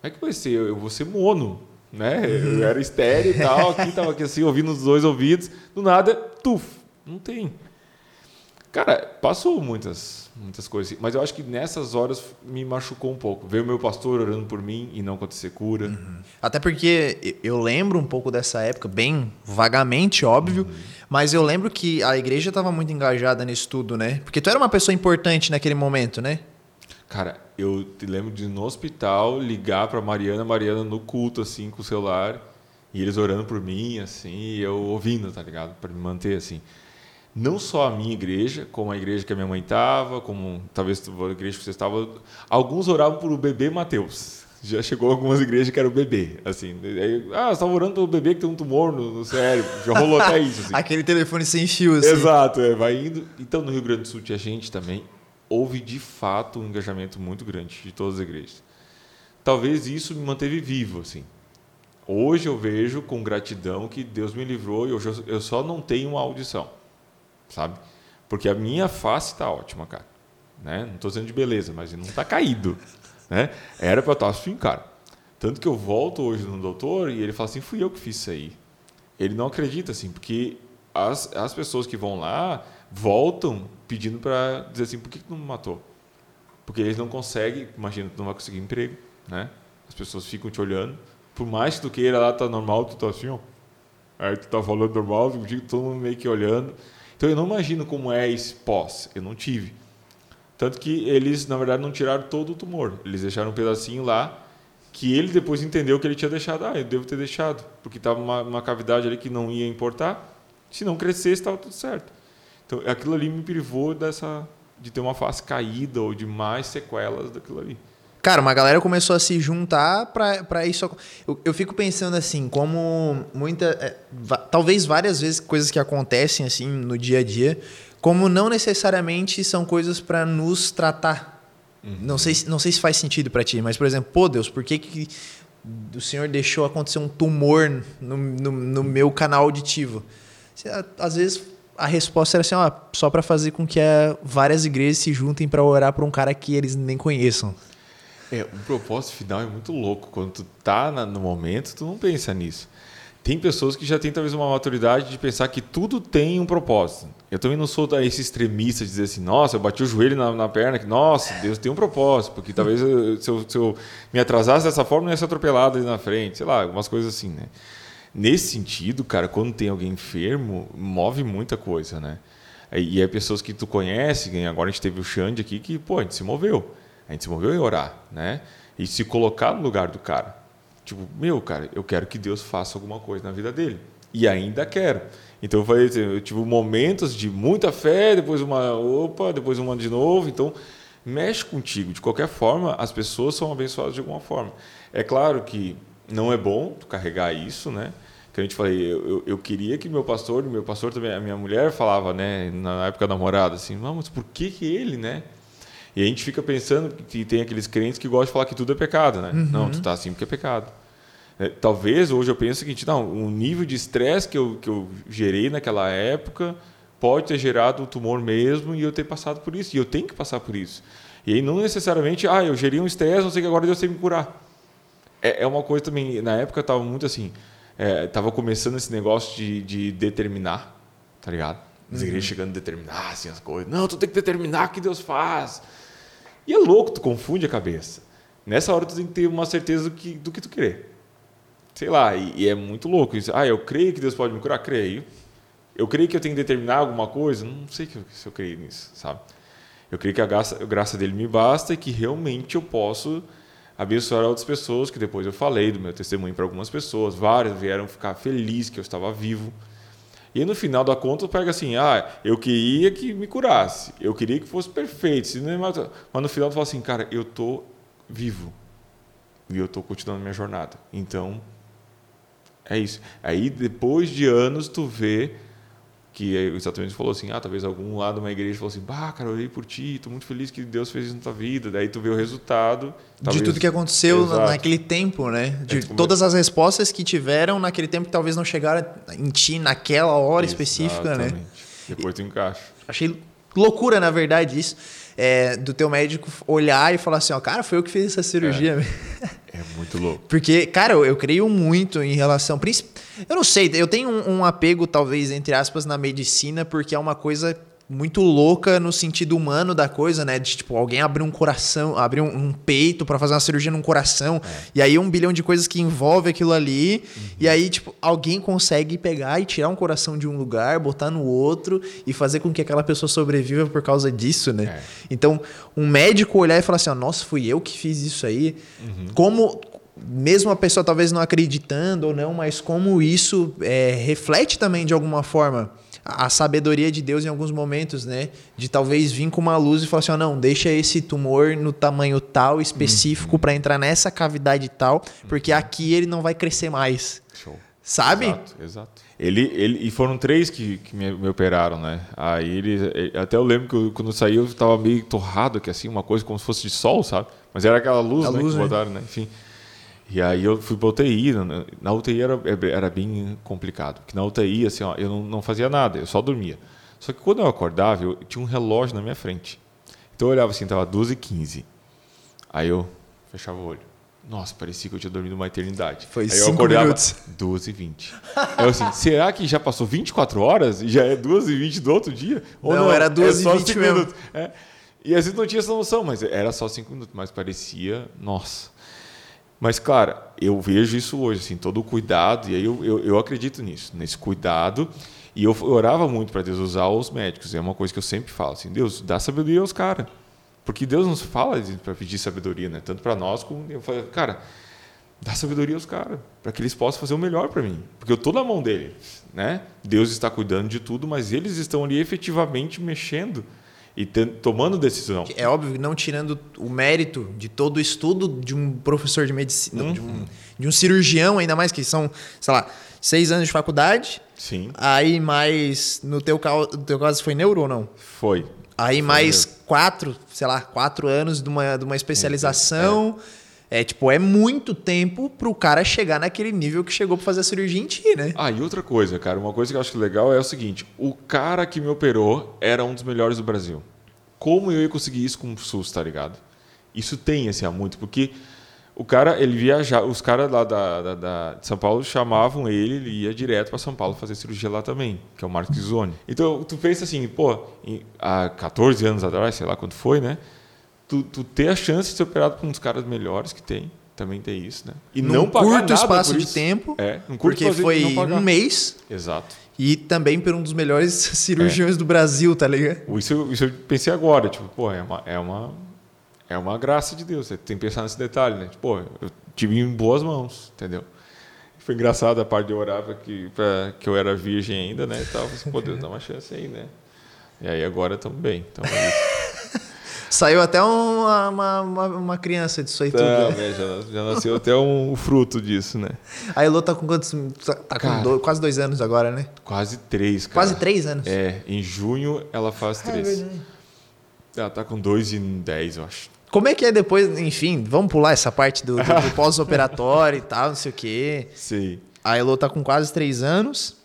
Como é que vai ser? Eu vou ser mono né? Eu era estéreo e tal, aqui tava aqui assim, ouvindo os dois ouvidos, do nada, tuf, não tem. Cara, passou muitas, muitas coisas, mas eu acho que nessas horas me machucou um pouco. Ver o meu pastor orando por mim e não acontecer cura. Uhum. Até porque eu lembro um pouco dessa época, bem vagamente, óbvio, uhum. mas eu lembro que a igreja estava muito engajada nisso tudo, né? Porque tu era uma pessoa importante naquele momento, né? Cara, eu te lembro de no hospital ligar para Mariana, Mariana no culto assim com o celular e eles orando por mim assim, e eu ouvindo, tá ligado? Para me manter assim. Não só a minha igreja, como a igreja que a minha mãe estava, como talvez a igreja que você estava, alguns oravam por o bebê Mateus. Já chegou algumas igrejas que era o bebê, assim. Aí, ah, você estava orando pelo bebê que tem um tumor no, no cérebro. Já rolou até isso. Assim. Aquele telefone sem fio, assim. Exato, é, vai indo. Então, no Rio Grande do Sul tinha gente também houve de fato um engajamento muito grande de todas as igrejas. Talvez isso me manteve vivo, assim. Hoje eu vejo com gratidão que Deus me livrou e hoje eu só não tenho uma audição, sabe? Porque a minha face está ótima, cara. Né? Não estou dizendo de beleza, mas não está caído. Né? Era para eu estar assim, cara. Tanto que eu volto hoje no doutor e ele fala assim: fui eu que fiz isso aí. Ele não acredita, assim, porque as, as pessoas que vão lá voltam pedindo para dizer assim, por que, que não me matou? Porque eles não conseguem, imagina, tu não vai conseguir emprego, né? As pessoas ficam te olhando, por mais que tu queira lá tá normal, tu tá assim, ó. Aí tu tá falando normal, todo mundo meio que olhando. Então eu não imagino como é esse pós, eu não tive. Tanto que eles, na verdade, não tiraram todo o tumor. Eles deixaram um pedacinho lá que ele depois entendeu que ele tinha deixado. Ah, eu devo ter deixado, porque estava uma, uma cavidade ali que não ia importar. Se não crescesse, estava tudo certo. Então, aquilo ali me privou dessa de ter uma face caída ou de mais sequelas daquilo ali. Cara, uma galera começou a se juntar para isso. Eu, eu, fico pensando assim, como muita. É, talvez várias vezes coisas que acontecem assim no dia a dia, como não necessariamente são coisas para nos tratar. Uhum. Não, sei, não sei se faz sentido para ti, mas, por exemplo, pô, Deus, por que, que o senhor deixou acontecer um tumor no, no, no meu canal auditivo. Às vezes a resposta era assim, ó, só para fazer com que é, várias igrejas se juntem para orar por um cara que eles nem conheçam. É, o propósito final é muito louco. Quando tu tá no momento, tu não pensa nisso. Tem pessoas que já têm talvez uma maturidade de pensar que tudo tem um propósito. Eu também não sou esse extremista de dizer assim, nossa, eu bati o joelho na, na perna, que nossa, Deus tem um propósito, porque talvez eu, se, eu, se, eu, me atrasasse dessa forma, não ia ser atropelado ali na frente, sei lá, algumas coisas assim, né? Nesse sentido, cara, quando tem alguém enfermo, move muita coisa, né? E é pessoas que tu conhece, agora a gente teve o Xande aqui, que, pô, a gente se moveu. A gente se moveu em orar, né? E se colocar no lugar do cara. Tipo, meu, cara, eu quero que Deus faça alguma coisa na vida dele. E ainda quero. Então eu falei, eu tive momentos de muita fé, depois uma, opa, depois uma de novo. Então, mexe contigo. De qualquer forma, as pessoas são abençoadas de alguma forma. É claro que não é bom tu carregar isso, né? Que a gente falei, eu, eu, eu, queria que meu pastor, meu pastor também, a minha mulher falava, né, na época da namorada, assim, mas por que que ele, né? E a gente fica pensando que tem aqueles crentes que gostam de falar que tudo é pecado, né? Uhum. Não, tu tá assim porque é pecado. É, talvez hoje eu pense o seguinte, não, o nível de estresse que eu, que eu gerei naquela época pode ter gerado o tumor mesmo e eu ter passado por isso. E eu tenho que passar por isso. E aí não necessariamente, ah, eu gerei um estresse, não sei que agora Deus tem que me curar. É, é uma coisa também, na época eu estava muito assim, estava é, começando esse negócio de, de determinar, tá ligado? As uhum. igrejas chegando a determinar assim, as coisas. Não, tu tem que determinar o que Deus faz. E é louco, tu confunde a cabeça. Nessa hora tu tem que ter uma certeza do que, do que tu crê. Sei lá, e, e é muito louco isso. Ah, eu creio que Deus pode me curar? Creio. Eu creio que eu tenho que determinar alguma coisa? Não sei se eu creio nisso, sabe? Eu creio que a graça, a graça dele me basta e que realmente eu posso abençoar outras pessoas, que depois eu falei do meu testemunho para algumas pessoas, várias vieram ficar felizes que eu estava vivo. E no final da conta, pega assim: ah, eu queria que me curasse, eu queria que fosse perfeito, mas no final tu fala assim, cara, eu tô vivo e eu tô continuando minha jornada. Então, é isso. Aí depois de anos tu vê que é exatamente falou assim, ah, talvez algum lado de uma igreja falou assim, bah, cara, eu orei por ti, estou muito feliz que Deus fez isso na tua vida. Daí tu vê o resultado. Talvez... De tudo que aconteceu Exato. naquele tempo, né? De é todas as respostas que tiveram naquele tempo que talvez não chegaram em ti naquela hora Exatamente. específica, né? Depois tu encaixa. Achei loucura, na verdade, isso. É, do teu médico olhar e falar assim, ó, cara, foi eu que fiz essa cirurgia. É, é muito louco. Porque, cara, eu, eu creio muito em relação... Eu não sei, eu tenho um, um apego, talvez, entre aspas, na medicina, porque é uma coisa muito louca no sentido humano da coisa, né? De tipo, alguém abrir um coração, abrir um, um peito para fazer uma cirurgia num coração, é. e aí um bilhão de coisas que envolve aquilo ali, uhum. e aí, tipo, alguém consegue pegar e tirar um coração de um lugar, botar no outro e fazer com que aquela pessoa sobreviva por causa disso, né? É. Então, um médico olhar e falar assim: nossa, fui eu que fiz isso aí. Uhum. Como mesmo a pessoa talvez não acreditando ou não, mas como isso é, reflete também de alguma forma a sabedoria de Deus em alguns momentos, né? De talvez vir com uma luz e falar assim: oh, não, deixa esse tumor no tamanho tal específico uhum. para entrar nessa cavidade tal, porque uhum. aqui ele não vai crescer mais. Show. Sabe? Exato, exato. Ele, ele, e foram três que, que me, me operaram, né? Aí ele, até eu lembro que eu, quando eu saí eu estava meio torrado, que assim, uma coisa como se fosse de sol, sabe? Mas era aquela luz, né, luz que né? botaram, né? Enfim. E aí eu fui para UTI. Né? Na UTI era, era bem complicado, porque na UTI assim, ó, eu não, não fazia nada, eu só dormia. Só que quando eu acordava, eu tinha um relógio na minha frente. Então eu olhava assim, estava 12h15. Aí eu fechava o olho. Nossa, parecia que eu tinha dormido uma eternidade. Foi Aí eu acordava minutos. 12h20. Eu assim, será que já passou 24 horas e já é 12h20 do outro dia? Ou não, não era 12h20 é minutos. É. E às vezes não tinha essa noção, mas era só 5 minutos. Mas parecia, nossa. Mas, claro, eu vejo isso hoje, assim, todo o cuidado, e aí eu, eu, eu acredito nisso, nesse cuidado. E eu, orava muito para Deus usar os médicos. É uma coisa que eu sempre falo, assim, Deus, dá sabedoria aos caras. Porque Deus nos fala para pedir sabedoria, né? Tanto para nós como eu falo, cara, dá sabedoria aos caras, para que eles possam fazer o melhor para mim, porque eu estou na mão deles, né? Deus está cuidando de tudo, mas eles estão ali efetivamente mexendo e tomando decisão. É óbvio, não tirando o mérito de todo o estudo de um professor de medicina, uhum. de, um, de, um, cirurgião, ainda mais que são, sei lá, seis anos de faculdade. Sim. Aí mais, no teu, no teu caso foi neuro ou não? Foi. Aí foi mais neuro. quatro, sei lá, quatro anos de uma, de uma especialização. É. É tipo, é muito tempo pro cara chegar naquele nível que chegou pra fazer a cirurgia em ti, né? Ah, e outra coisa, cara, uma coisa que eu acho legal é o seguinte: o cara que me operou era um dos melhores do Brasil. Como eu ia conseguir isso com o SUS, tá ligado? Isso tem, assim, há muito, porque o cara, ele viajava, os caras lá da, da, da, de São Paulo chamavam ele, ele ia direto para São Paulo fazer cirurgia lá também, que é o Marcos Zone. Então, tu pensa assim, pô, em, há 14 anos atrás, sei lá quando foi, né? Tu, tu ter a chance de ser operado por um dos caras melhores que tem, também tem isso, né? E num não pagar curto espaço de tempo, é, um curto porque foi um mês. Exato. E também por um dos melhores cirurgiões é. do Brasil, tá ligado? Isso, isso eu pensei agora, tipo, pô, é uma, é uma, é uma graça de Deus. Você tem que pensar nesse detalhe, né? Tipo, pô, eu tive em boas mãos, entendeu? Foi engraçado a parte de orar para que, pra, que eu era virgem ainda, né? E tal. Falei, pô, Deus, dá uma chance aí, né? E aí agora estamos bem. Tamo Saiu até uma, uma, uma, criança disso aí tudo. Né? Já, já, nasceu até um, fruto disso, né? A Elô tá com quantos? Tá, tá cara, com dois, quase dois anos agora, né? Quase três, cara. Quase três anos? É, em junho ela faz ah, é três. É ela tá com dois e dez, eu acho. Como é que é depois, enfim, vamos pular essa parte do, do, do pós-operatório e tal, não sei o quê. Sim. A Elô tá com quase três anos.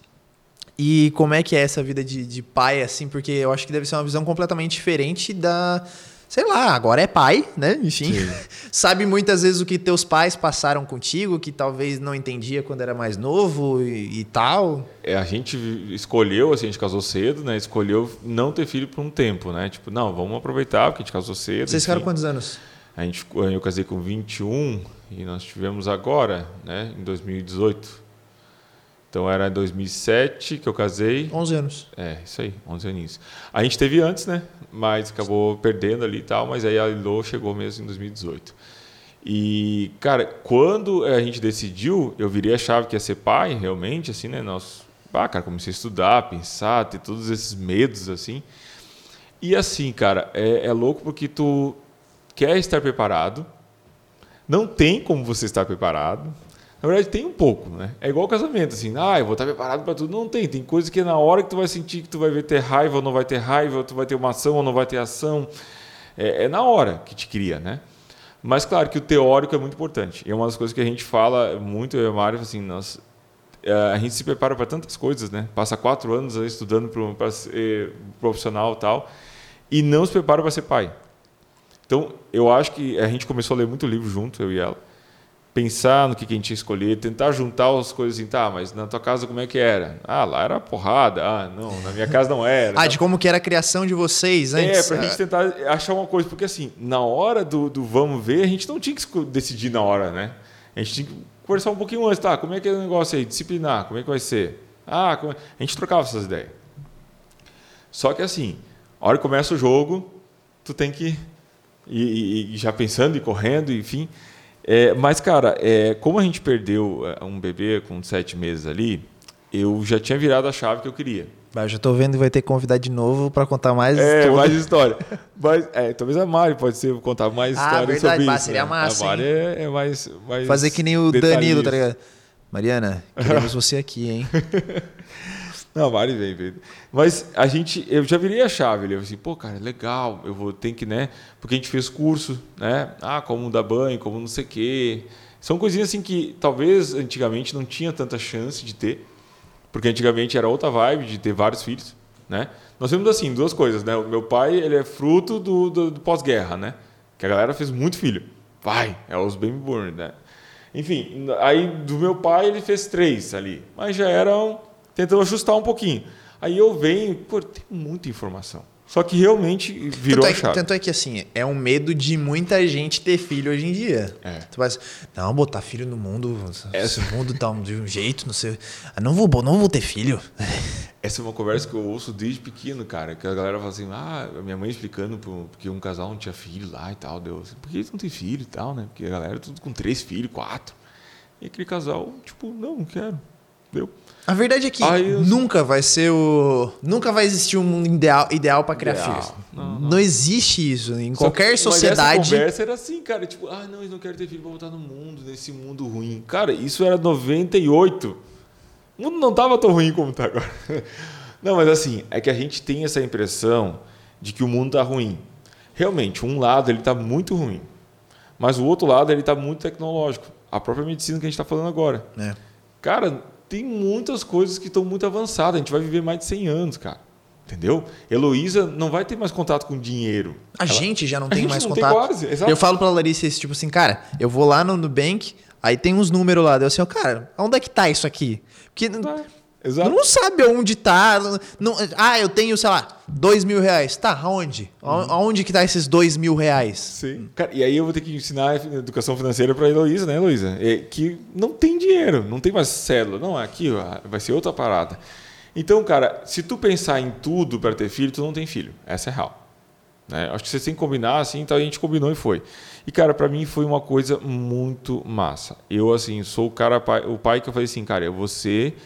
E como é que é essa vida de, de pai, assim? Porque eu acho que deve ser uma visão completamente diferente da sei lá, agora é pai, né? Enfim, sabe muitas vezes o que teus pais passaram contigo, que talvez não entendia quando era mais novo e, e tal. É, a gente escolheu, assim, a gente casou cedo, né? Escolheu não ter filho por um tempo, né? Tipo, não, vamos aproveitar porque a gente casou cedo. Vocês ficaram quantos anos? A gente, eu casei com 21 e nós tivemos agora, né, em 2018. Então era em 2007 que eu casei. 11 anos. É, isso aí, 11 aninhos. A gente teve antes, né? Mas acabou perdendo ali e tal, mas aí a Lilo chegou mesmo em 2018. E, cara, quando a gente decidiu, eu virei a chave que ia ser pai, realmente, assim, né? Nós, ah, cara, comecei a estudar, pensar, ter todos esses medos, assim. E assim, cara, é, é louco porque tu quer estar preparado, não tem como você estar preparado, na verdade, tem um pouco, né? É igual casamento, assim, ah, eu vou estar preparado para tudo. Não tem. Tem coisas que na hora que tu vai sentir que tu vai ter raiva ou não vai ter raiva, ou tu vai ter uma ação ou não vai ter ação. É, é na hora que te cria, né? Mas claro que o teórico é muito importante. E é uma das coisas que a gente fala muito, eu e a Mário, assim, nós, é, a gente se prepara para tantas coisas, né? Passa quatro anos estudando para ser profissional e tal, e não se prepara para ser pai. Então, eu acho que a gente começou a ler muito livro junto, eu e ela pensar no que, que a gente ia escolher, tentar juntar as coisas assim, tá, mas na tua casa como é que era? Ah, lá era porrada. Ah, não, na minha casa não era. ah, de como que era a criação de vocês antes. É, pra gente tentar achar uma coisa, porque assim, na hora do, do vamos ver, a gente não tinha que decidir na hora, né? A gente tinha que conversar um pouquinho antes, tá, como é que é o negócio aí? Disciplinar, como é que vai ser? Ah. É? a gente trocava essas ideias. Só que assim, a hora que começa o jogo, tu tem que ir, ir já pensando e correndo, enfim... É, mas, cara, é, como a gente perdeu é, um bebê com sete meses ali, eu já tinha virado a chave que eu queria. Mas já estou vendo que vai ter que convidar de novo para contar mais é, história. mais história. Mas, é, talvez a Mari pode ser contar mais ah, história verdade, sobre isso. Seria né? massa, a Mari é, é, mais, mais Fazer que nem o Danilo, tá ligado? Mariana, queremos você aqui, hein? Não, Mari vem, vem. Mas a gente, eu já virei a chave. Eu assim, pô, cara, legal, eu vou ter que, né? Porque a gente fez curso, né? Ah, como dar banho, como não sei o quê. São coisinhas assim que talvez antigamente não tinha tanta chance de ter, porque antigamente era outra vibe de ter vários filhos, né? Nós temos assim duas coisas, né? O meu pai ele é fruto do, do, do pós-guerra, né? Que a galera fez muito filho. Vai, é os baby born, né? Enfim, aí do meu pai ele fez três ali, mas já eram tentando ajustar um pouquinho. Aí eu venho, pô, tem muita informação. Só que realmente virou tanto é, a chave. Tanto é que, assim, é um medo de muita gente ter filho hoje em dia. É. Tu vai não, botar filho no mundo, esse mundo tá de um jeito, não sei. Ah, não vou, não vou ter filho. Essa é uma conversa que eu ouço desde pequeno, cara. Que a galera fala assim, ah, minha mãe explicando porque um casal não tinha filho lá e tal. Deu, por que eles não têm filho e tal, né? Porque a galera é tudo com três filhos, quatro. E aquele casal, tipo, não, não quero. Deu. A verdade é que eu... nunca vai ser o. Nunca vai existir um mundo ideal, ideal para criar ideal. filhos. Não, não. não, existe isso. Em Só qualquer que, sociedade. Mas essa conversa era assim, cara. Tipo, ah, não, eles não querem ter filho pra voltar no mundo, nesse mundo ruim. Cara, isso era 98. O mundo não tava tão ruim como tá agora. Não, mas assim, é que a gente tem essa impressão de que o mundo tá ruim. Realmente, um lado ele tá muito ruim. Mas o outro lado, ele está muito tecnológico. A própria medicina que a gente está falando agora. É. Cara, tem muitas coisas que estão muito avançadas. A gente vai viver mais de 100 anos, cara. Entendeu? Heloísa não vai ter mais contato com dinheiro. A Ela... gente já não tem mais não contato. Tem quase, exato. Eu falo pra Larissa esse tipo assim, cara, eu vou lá no Nubank, aí tem uns números lá. Eu assim, cara, onde é que tá isso aqui? Porque Exato. Não sabe onde tá. Não, ah, eu tenho, sei lá, dois mil reais. Tá, aonde? Uhum. Aonde que tá esses dois mil reais? Sim. Cara, e aí eu vou ter que ensinar educação financeira pra Heloísa, né, Heloísa? É, que não tem dinheiro, não tem mais célula. Não, aqui ó, vai ser outra parada. Então, cara, se tu pensar em tudo para ter filho, tu não tem filho. Essa é real. Né? Acho que você tem que combinar assim, então a gente combinou e foi. E, cara, para mim foi uma coisa muito massa. Eu, assim, sou o cara, o pai que eu falei assim, cara, eu vou ser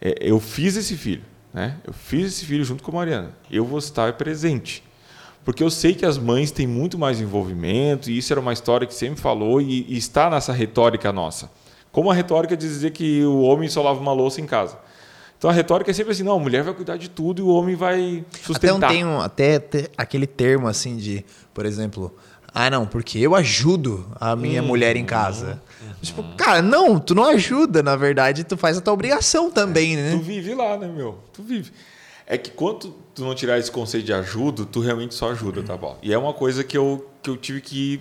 é, eu fiz esse filho, né? Eu fiz esse filho junto com a Mariana. Eu vou estar presente. Porque eu sei que as mães têm muito mais envolvimento, e isso era uma história que sempre falou, e, e está nessa retórica nossa. Como a retórica de dizer que o homem só lava uma louça em casa. Então a retórica é sempre assim, não, a mulher vai cuidar de tudo e o homem vai sustentar. Até, tem um, até aquele termo assim de, por exemplo, ah, não, porque eu ajudo a minha hum, mulher em casa. Uhum. Tipo, cara, não, tu não ajuda, na verdade, tu faz a tua obrigação também, é, né? Tu vive lá, né, meu? Tu vive. É que quando tu não tirar esse conceito de ajuda, tu realmente só ajuda, tá bom? E é uma coisa que eu, que eu tive que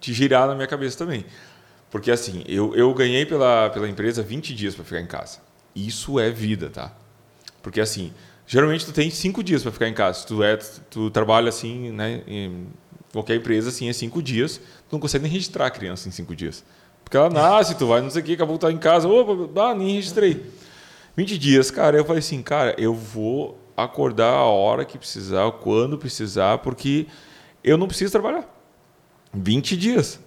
te girar na minha cabeça também. Porque assim, eu, eu ganhei pela, pela empresa 20 dias para ficar em casa. Isso é vida, tá? Porque assim, geralmente tu tem 5 dias para ficar em casa. Tu, é, tu trabalha assim, né? Em, Qualquer empresa, assim, é cinco dias. Tu não consegue nem registrar a criança em cinco dias. Porque ela nasce, tu vai, não sei o que, acabou de estar em casa. Opa, ah, nem registrei. 20 dias, cara, eu falei assim, cara, eu vou acordar a hora que precisar, quando precisar, porque eu não preciso trabalhar. 20 dias.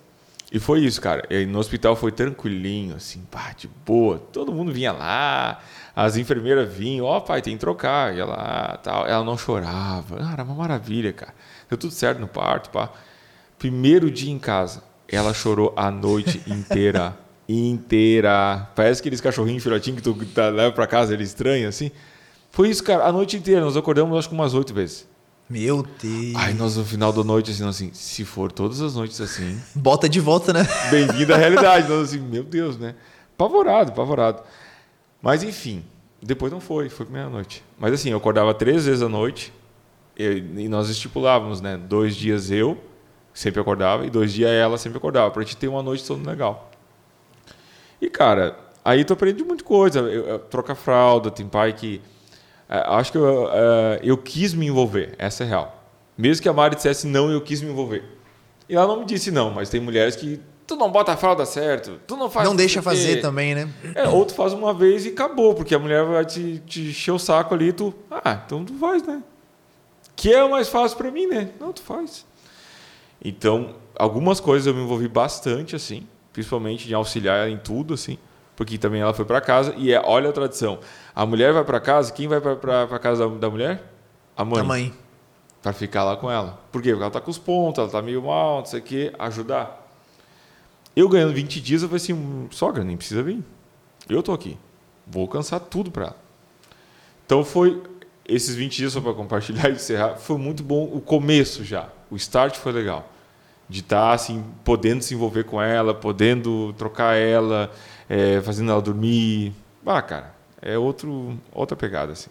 E foi isso, cara. E no hospital foi tranquilinho, assim, pá, de boa. Todo mundo vinha lá, as enfermeiras vinham, ó, oh, pai, tem que trocar. Ia lá, tal. Ela não chorava. Ah, era uma maravilha, cara. Deu tudo certo no parto, pá. Primeiro dia em casa, ela chorou a noite inteira. inteira. Parece aqueles cachorrinhos filhotinhos que tu tá, leva pra casa, ele estranha, assim. Foi isso, cara, a noite inteira. Nós acordamos, acho que umas oito vezes. Meu Deus. Aí nós, no final da noite, assim, assim, se for todas as noites assim. Bota de volta, né? Bem-vindo à realidade. Nós, assim, meu Deus, né? Pavorado, pavorado. Mas, enfim, depois não foi, foi meia-noite. Mas, assim, eu acordava três vezes à noite, e nós estipulávamos, né? Dois dias eu sempre acordava e dois dias ela sempre acordava, para a gente ter uma noite toda legal. E, cara, aí tu aprende muita coisa. Eu, eu, troca fralda, tem pai que. É, acho que eu, é, eu quis me envolver, essa é real. Mesmo que a Mari dissesse não, eu quis me envolver. E ela não me disse não, mas tem mulheres que tu não bota a fralda certo, tu não faz. Não deixa fazer também, né? É, ou tu faz uma vez e acabou, porque a mulher vai te, te encher o saco ali, tu. Ah, então tu faz, né? Que é o mais fácil para mim, né? Não, tu faz. Então, algumas coisas eu me envolvi bastante, assim, principalmente de auxiliar em tudo, assim, porque também ela foi para casa e é, olha a tradição. A mulher vai para casa, quem vai para casa da, da, mulher? A mãe. A mãe. Para ficar lá com ela. Por quê? Porque ela tá com os pontos, ela tá meio mal, não sei o quê, ajudar. Eu ganhando 20 dias, eu falei assim, sogra, nem precisa vir. Eu tô aqui. Vou alcançar tudo para ela. Então foi esses 20 dias só para compartilhar e encerrar, foi muito bom o começo já. O start foi legal. De estar tá, assim, podendo se envolver com ela, podendo trocar ela, é, fazendo ela dormir. Ah, cara, é outro, outra pegada. Assim.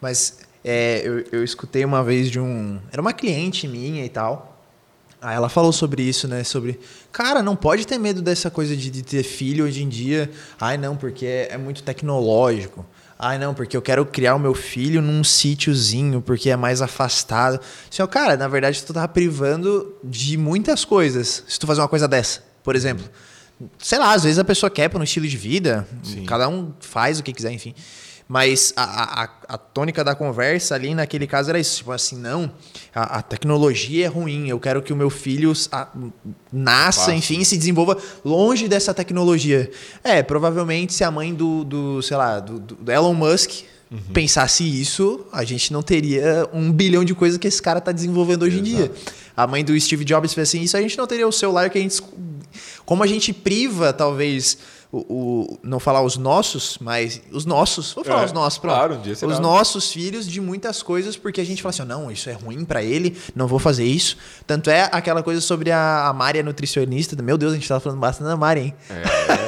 Mas é, eu, eu escutei uma vez de um. Era uma cliente minha e tal. Aí ela falou sobre isso, né? Sobre, cara, não pode ter medo dessa coisa de, de ter filho hoje em dia. Ai, não, porque é, é muito tecnológico. Ai, não, porque eu quero criar o meu filho num sítiozinho, porque é mais afastado. Assim, cara, na verdade, tu tá privando de muitas coisas se tu fazer uma coisa dessa. Por exemplo, sei lá, às vezes a pessoa quer para um estilo de vida, Sim. cada um faz o que quiser, enfim. Mas a, a, a, tônica da conversa ali naquele caso era isso, tipo assim, não, a, a tecnologia é ruim, eu quero que o meu filho a, nasça, enfim, se desenvolva longe dessa tecnologia. É, provavelmente se a mãe do, do sei lá, do, do Elon Musk uhum. pensasse isso, a gente não teria um bilhão de coisas que esse cara está desenvolvendo hoje Exato. em dia. A mãe do Steve Jobs fez assim, isso a gente não teria o celular que a gente... Como a gente priva, talvez o, o, não falar os nossos, mas os nossos, vou falar É, os nossos, pronto. claro, um dia será. os nossos filhos de muitas coisas, porque a gente fala assim, não, isso é ruim pra ele, não vou fazer isso. Tanto é aquela coisa sobre a, a Mari, a nutricionista, meu Deus, a gente tava falando bastante da Mari, hein?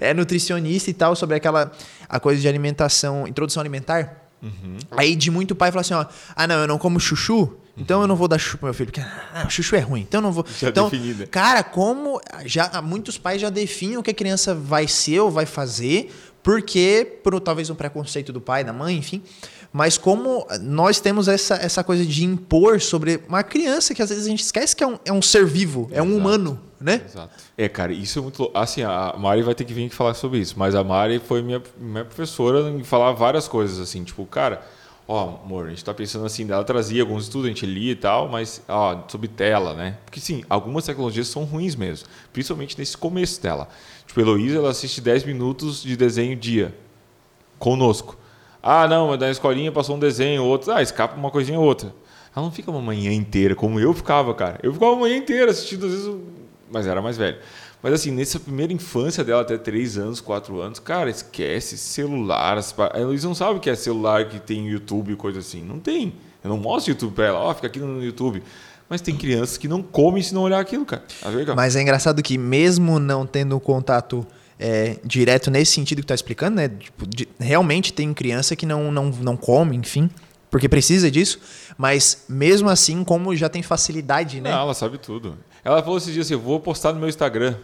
É, nutricionista e tal, sobre aquela a coisa de alimentação, introdução alimentar. Uhum. Aí de muito pai fala assim, ó, ah não, eu não como chuchu, então eu não vou dar chuchu pro meu filho, porque ah, chuchu é ruim, então eu não vou. Já então, definida. cara, como já muitos pais já definem o que a criança vai ser ou vai fazer, porque por talvez um preconceito do pai, da mãe, enfim. Mas como nós temos essa, essa coisa de impor sobre uma criança que às vezes a gente esquece que é um, é um ser vivo, é um Exato. humano, né? Exato. É, cara, isso é muito louco. Assim, a Mari vai ter que vir falar sobre isso, mas a Mari foi minha, minha professora em falar várias coisas, assim, tipo, cara, ó, amor, a gente tá pensando assim, ela trazia alguns estudos, a gente lia e tal, mas, ó, sobre tela, né? Porque, sim, algumas tecnologias são ruins mesmo, principalmente nesse começo dela. Tipo, a Heloísa, ela assiste 10 minutos de desenho dia, conosco. Ah, não, mas na escolinha passou um desenho, outro, ah, escapa uma coisinha ou outra. Ela não fica uma manhã inteira, como eu ficava, cara. Eu ficava uma manhã inteira assistindo, às vezes, mas era mais velho. Mas assim, nessa primeira infância dela, até 3 anos, 4 anos, cara, esquece celular. pa- Eles não sabem o que é celular que tem YouTube e coisa assim. Não tem. Eu não mostro YouTube pra ela, ó, fica aqui no YouTube. Mas tem crianças que não comem se não olhar aquilo, cara. Tá? Mas é engraçado que mesmo não tendo contato é, direto nesse sentido que tu tá explicando, né? Tipo, de- realmente tem criança que não, não, não come, enfim, porque precisa disso. Mas mesmo assim, como já tem facilidade, né? Não, ela sabe tudo. Ela falou esses dias assim, eu vou postar no meu Instagram.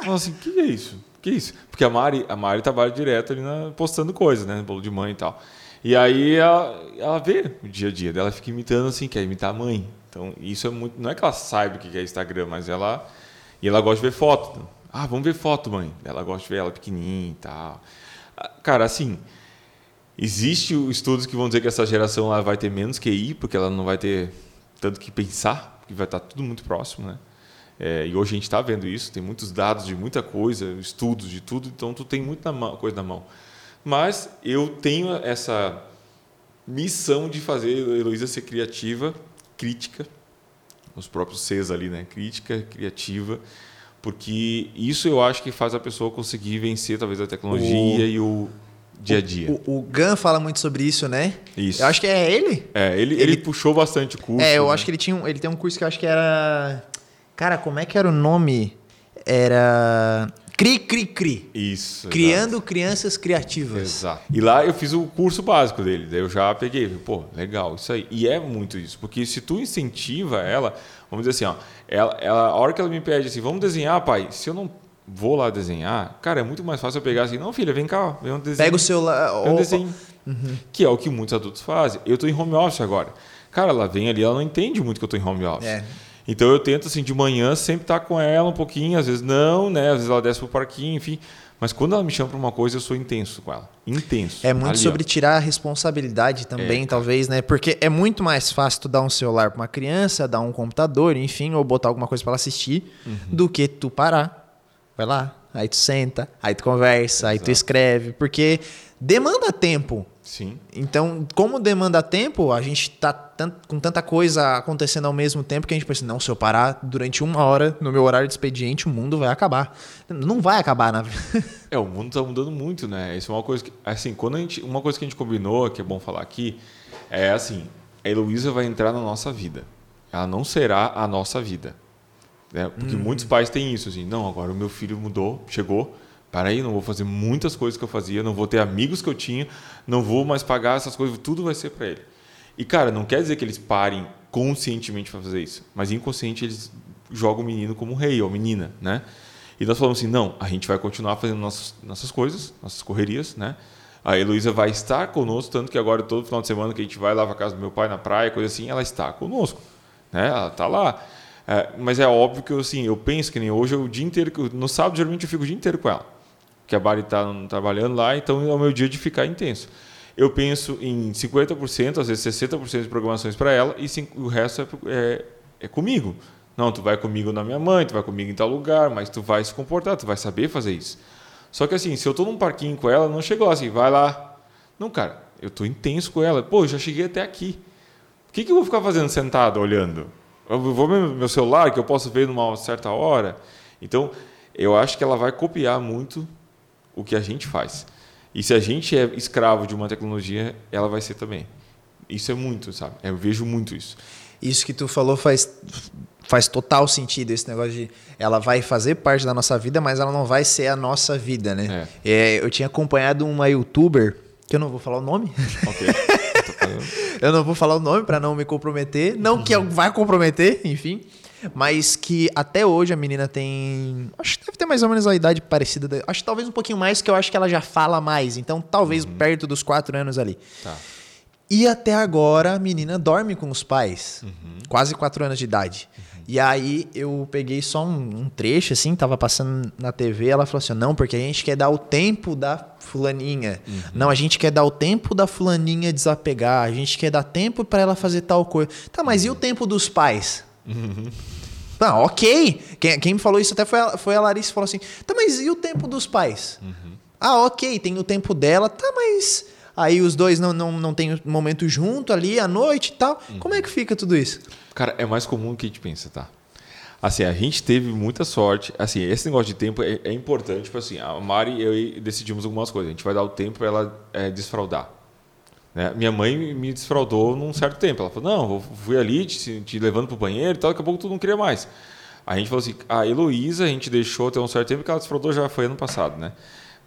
Falei assim, o que é isso? Que é isso? Porque a Mari, a Mari trabalha direto ali na, postando coisas, né? Bolo de mãe e tal. E aí ela, ela vê o dia a dia dela, fica imitando assim, quer imitar a mãe. Então, isso é muito. Não é que ela saiba o que é Instagram, mas ela. E ela gosta de ver foto. Ah, vamos ver foto, mãe. Ela gosta de ver ela pequenininha e tal. Ah, Cara, assim. Existe estudos que vão dizer que essa geração lá vai ter menos QI, porque ela não vai ter tanto que pensar, porque vai estar tudo muito próximo, né? É, e hoje a gente está vendo isso, tem muitos dados de muita coisa, estudos de tudo, então tu tem muita coisa na mão. Mas eu tenho essa missão de fazer a Heloísa ser criativa, crítica, os próprios Cs ali, né? Crítica, criativa, porque isso eu acho que faz a pessoa conseguir vencer talvez a tecnologia e o dia a dia. O, o Gun fala muito sobre isso, né? Isso. Eu acho que é ele. É, ele, ele, Ele- puxou bastante o curso. É, eu né? acho que ele tinha um, ele tem um curso que eu acho que era. Cara, como é que era o nome? Era. Cri Cri Cri. Isso. Criando crianças criativas. Exato. E lá eu fiz o curso básico dele, daí eu já peguei, pô, legal, isso aí. E é muito isso, porque se tu incentiva ela, vamos dizer assim, ó, ela, ela, a hora que ela me pede assim, vamos desenhar, pai, se eu não vou lá desenhar, cara, é muito mais fácil eu pegar assim, não, filha, vem cá, vem um desenho. Pega o celular. Vem um desenho. Que é o que muitos adultos fazem. Eu tô em home office agora. Cara, ela vem ali, ela não entende muito que eu tô em home office. É. Então eu tento assim de manhã sempre estar com ela um pouquinho, às vezes não, né? Às vezes ela desce pro parquinho, enfim. Mas quando ela me chama para uma coisa, eu sou intenso com ela. Intenso. É muito sobre tirar a responsabilidade também, É, talvez, né? Porque é muito mais fácil tu dar um celular pra uma criança, dar um computador, enfim, ou botar alguma coisa pra ela assistir, Uhum. do que tu parar. Vai lá, aí tu senta, aí tu conversa, aí tu Exato. escreve, porque demanda tempo. Sim. Então, como demanda tempo, a gente tá tan- com tanta coisa acontecendo ao mesmo tempo que a gente pensa, não, se eu parar durante uma hora no meu horário de expediente, o mundo vai acabar. Não vai acabar, na. É, o mundo está mudando muito, né? Isso é uma coisa que, assim, quando a gente, uma coisa que a gente combinou, que é bom falar aqui, é assim, a Heloísa vai entrar na nossa vida. Ela não será a nossa vida. Né? Porque muitos pais têm isso, assim, não, agora o meu filho mudou, chegou, para aí, não vou fazer muitas coisas que eu fazia, não vou ter amigos que eu tinha, não vou mais pagar essas coisas, tudo vai ser para ele. E, cara, não quer dizer que eles parem conscientemente para fazer isso, mas inconsciente eles jogam o menino como rei ou menina, né? E nós falamos assim, não, a gente vai continuar fazendo nossas, nossas coisas, nossas correrias, né? A Heloísa vai estar conosco, tanto que agora todo final de semana que a gente vai lá para casa do meu pai na praia, coisa assim, ela está conosco, né? Ela está lá. É, mas é óbvio que eu, assim, eu penso que nem hoje, eu, o dia inteiro, no sábado geralmente eu fico o dia inteiro com ela, que a Bari está trabalhando lá, então é o meu dia de ficar intenso. Eu penso em 50%, às vezes 60% de programações para ela e o resto é, é, é comigo. Não, tu vai comigo na minha mãe, tu vai comigo em tal lugar, mas tu vai se comportar, tu vai saber fazer isso. Só que assim, se eu tô num parquinho com ela, não chegou assim, vai lá. Não, cara, eu tô intenso com ela. Pô, já cheguei até aqui. O que, que eu vou ficar fazendo sentado, olhando? Eu vou ver meu celular, que eu posso ver numa certa hora. Então, eu acho que ela vai copiar muito o que a gente faz. E se a gente é escravo de uma tecnologia, ela vai ser também. Isso é muito, sabe? Eu vejo muito isso. Isso que tu falou faz, faz total sentido, esse negócio de ela vai fazer parte da nossa vida, mas ela não vai ser a nossa vida, né? É. É, eu tinha acompanhado uma youtuber, que eu não vou falar o nome. Ok. eu não vou falar o nome para não me comprometer. Não que vai comprometer, enfim. Mas que até hoje a menina tem. Acho que deve ter mais ou menos a idade parecida. Acho que talvez um pouquinho mais, que eu acho que ela já fala mais. Então, talvez uhum. perto dos quatro anos ali. Tá. E até agora a menina dorme com os pais. Uhum. Quase quatro anos de idade. Uhum. E aí eu peguei só um, um, trecho, assim, tava passando na TV. Ela falou assim: não, porque a gente quer dar o tempo da fulaninha. Uhum. Não, a gente quer dar o tempo da fulaninha desapegar. A gente quer dar tempo para ela fazer tal coisa. Tá, mas e o tempo dos pais? Uhum. Não, ok. Quem, quem me falou isso até foi a, foi a Larissa falou assim: tá, mas e o tempo dos pais? Uhum. Ah, ok, tem o tempo dela, tá, mas aí os dois não, não, não tem momento junto ali à noite e tal. Uhum. Como é que fica tudo isso? Cara, é mais comum do que a gente pensa, tá? Assim, a gente teve muita sorte. Assim, esse negócio de tempo é, é importante. Tipo assim, a Mari e eu decidimos algumas coisas. A gente vai dar o tempo para ela é, desfraudar. Né? Minha mãe me desfraudou num certo tempo. Ela falou: Não, fui ali te, te levando para o banheiro e tal, daqui a pouco tu não queria mais. A gente falou assim: A Heloísa a gente deixou até um certo tempo, porque ela desfraudou já foi ano passado, né?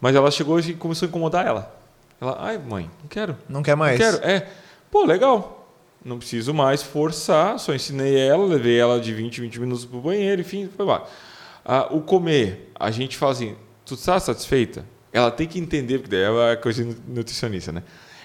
Mas ela chegou e começou a incomodar ela. Ela, ai, mãe, não quero. Não quer mais? Não quero. É, pô, legal. Não preciso mais forçar, só ensinei ela, levei ela de 20, 20 minutos para o banheiro, enfim, foi lá. Ah, o comer, a gente fala assim: Tu está satisfeita? Ela tem que entender, porque daí é a coisa nutricionista, né?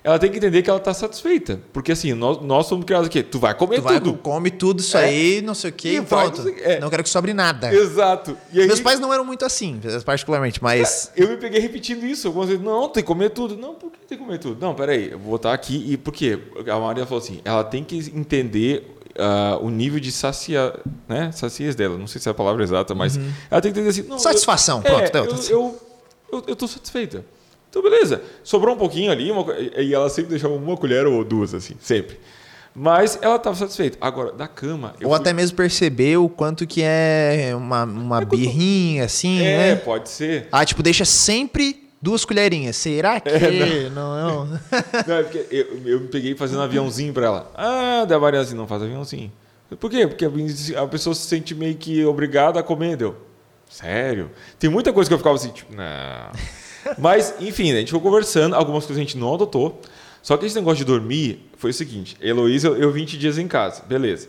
Ela tem que entender que ela está satisfeita. Porque assim, nós, nós somos criados aqui. Tu vai comer tu vai, tudo. come tudo isso é. aí, não sei o quê, e pronto. Vai, é. Não quero que sobre nada. Exato. Aí, Meus pais não eram muito assim, particularmente, mas. eu me peguei repetindo isso. Algumas vezes, não, tem que comer tudo. Não, por que tem que comer tudo? Não, peraí, eu vou botar aqui. E por quê? A Maria falou assim: ela tem que entender Uh, o nível de sacia, né? saciez dela. Não sei se é a palavra exata, mas uhum. ela tem que entender assim. Satisfação, eu, pronto. É, eu, eu, eu, eu tô satisfeita. Então, beleza. Sobrou um pouquinho ali, uma, e ela sempre deixava uma colher ou duas, assim, sempre. Mas ela estava satisfeita. Agora, da cama. Ou fui... até mesmo perceber o quanto que é uma, uma é birrinha, assim, é, né? É, pode ser. Ah, tipo, deixa sempre duas colherinhas. Será que. É, não, não. não. não, é porque eu, eu me peguei fazendo aviãozinho para ela. Ah, da Maria assim, não faz aviãozinho. Por quê? Porque a pessoa se sente meio que obrigada a comer, deu. Sério? Tem muita coisa que eu ficava assim, tipo, não. Mas, enfim, a gente ficou conversando, algumas coisas a gente não adotou. Só que esse negócio de dormir foi o seguinte: Heloísa, eu, eu 20 dias em casa, beleza.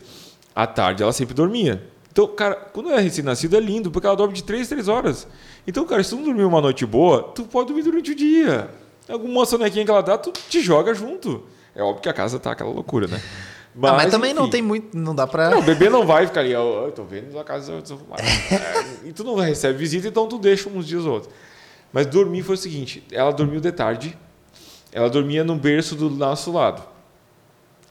À tarde ela sempre dormia. Então, cara, quando é recém-nascido é lindo, porque ela dorme de 3, 3 horas. Então, cara, se tu não dormir uma noite boa, tu pode dormir durante o dia. Alguma sonequinha que ela dá, tu te joga junto. É óbvio que a casa tá aquela loucura, né? Mas, ah, mas também enfim. não tem muito, não dá pra. Não, o bebê não vai ficar ali, eu, eu tô vendo a casa. Eu tô... é, e tu não recebe visita, então tu deixa uns dias ou outros. Mas dormir foi o seguinte: ela dormiu de tarde, ela dormia no berço do nosso lado.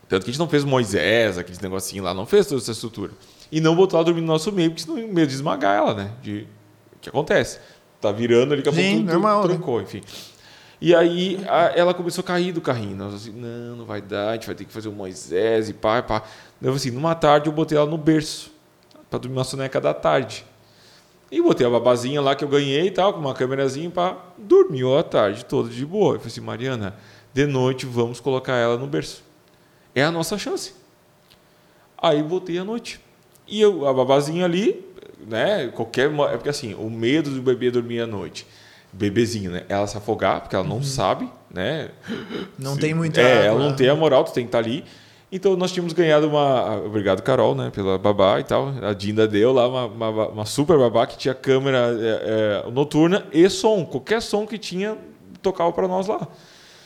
Tanto que a gente não fez Moisés, aquele negocinho lá, não fez toda essa estrutura. E não botou ela dormir no nosso meio, porque senão medo de esmagar ela, né? De... O que acontece? Tá virando ali, acabou Sim, tudo, normal, trancou, né? enfim. E aí a, ela começou a cair do carrinho. Nós assim, não, não vai dar, a gente vai ter que fazer o Moisés e pá, pá. Eu assim, numa tarde eu botei ela no berço, para dormir uma soneca da tarde. E botei a babazinha lá que eu ganhei e tal, com uma câmerazinha para dormiu a tarde toda de boa. Eu falei assim, Mariana, de noite vamos colocar ela no berço. É a nossa chance. Aí botei a noite. E eu, a babazinha ali, né, qualquer, é porque assim, o medo do bebê dormir à noite. Bebezinho, né? Ela se afogar, porque ela não uhum. sabe, né? Não se, tem muita. É, ela não tem a moral, tu tem que estar tá ali. Então nós tínhamos ganhado uma. Obrigado, Carol, né? Pela babá e tal. A Dinda deu lá uma, uma, uma super babá que tinha câmera é, é, noturna e som. Qualquer som que tinha, tocava para nós lá.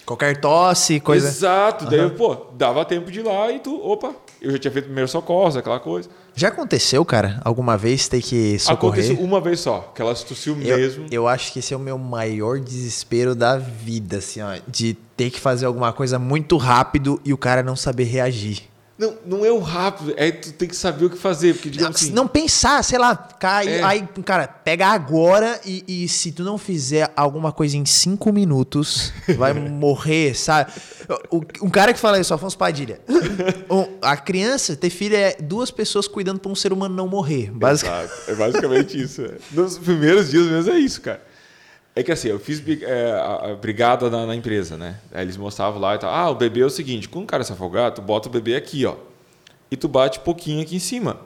Qualquer tosse, coisa. Exato. Daí, uhum. pô, dava tempo de ir lá e tu, opa, eu já tinha feito primeiro socorro, aquela coisa. Já aconteceu, cara, alguma vez ter que socorrer? Aconteceu uma vez só, que ela tossiu mesmo. Eu acho que esse é o meu maior desespero da vida, assim, ó, de ter que fazer alguma coisa muito rápido e o cara não saber reagir. Não, não é o rápido, é tu tem que saber o que fazer. Porque, digamos não, assim, não pensar, sei lá, cai, É. aí, cara, pega agora e, e se tu não fizer alguma coisa em cinco minutos, vai morrer, sabe? O, um cara que fala isso, Afonso Padilha. Um, a criança, ter filho é duas pessoas cuidando pra um ser humano não morrer. Basicamente. Exato, É basicamente isso. é. Nos primeiros dias mesmo é isso, cara. É que assim, eu fiz é, a, brigada na, na empresa, né? Aí eles mostravam lá e tal. Ah, o bebê é o seguinte: quando o cara se afogar, tu bota o bebê aqui, ó. E tu bate pouquinho aqui em cima.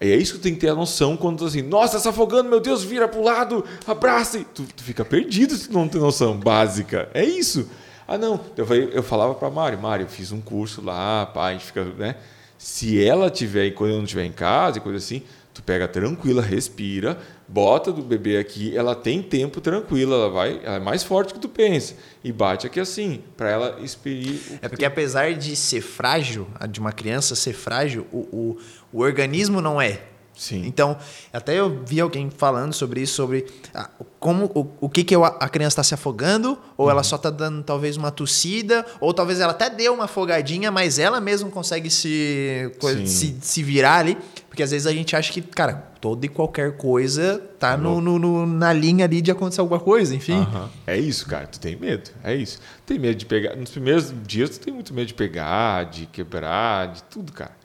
E é isso que tu tem que ter a noção quando tu assim, nossa, tá se afogando, meu Deus, vira pro lado, abraça. Tu, tu fica perdido se tu não tem noção básica. É isso. Ah, não. Eu, falei- eu falava pra Mari, Mari, eu fiz um curso lá, pá, a gente fica, né? Se ela tiver, quando eu não estiver em casa e coisa assim, tu pega tranquila, respira, bota do bebê aqui, ela tem tempo tranquila, ela vai, ela é mais forte que tu pensa e bate aqui assim, para ela expelir. o É porque apesar de ser frágil, a de uma criança ser frágil, o, o, o organismo não é. Sim. Então, até eu vi alguém falando sobre isso, sobre ah, como o, o que, que eu- a criança está se afogando, ou Uhum. ela só está dando talvez uma tossida, ou talvez ela até deu uma afogadinha, mas ela mesma consegue se, se, se virar ali. Porque às vezes a gente acha que, cara, toda e qualquer coisa tá no, no- no- na linha ali de acontecer alguma coisa, enfim. Aham. É isso, cara. Tu tem medo. É isso. Tem medo de pegar. Nos primeiros dias, tu tem muito medo de pegar, de quebrar, de tudo, cara.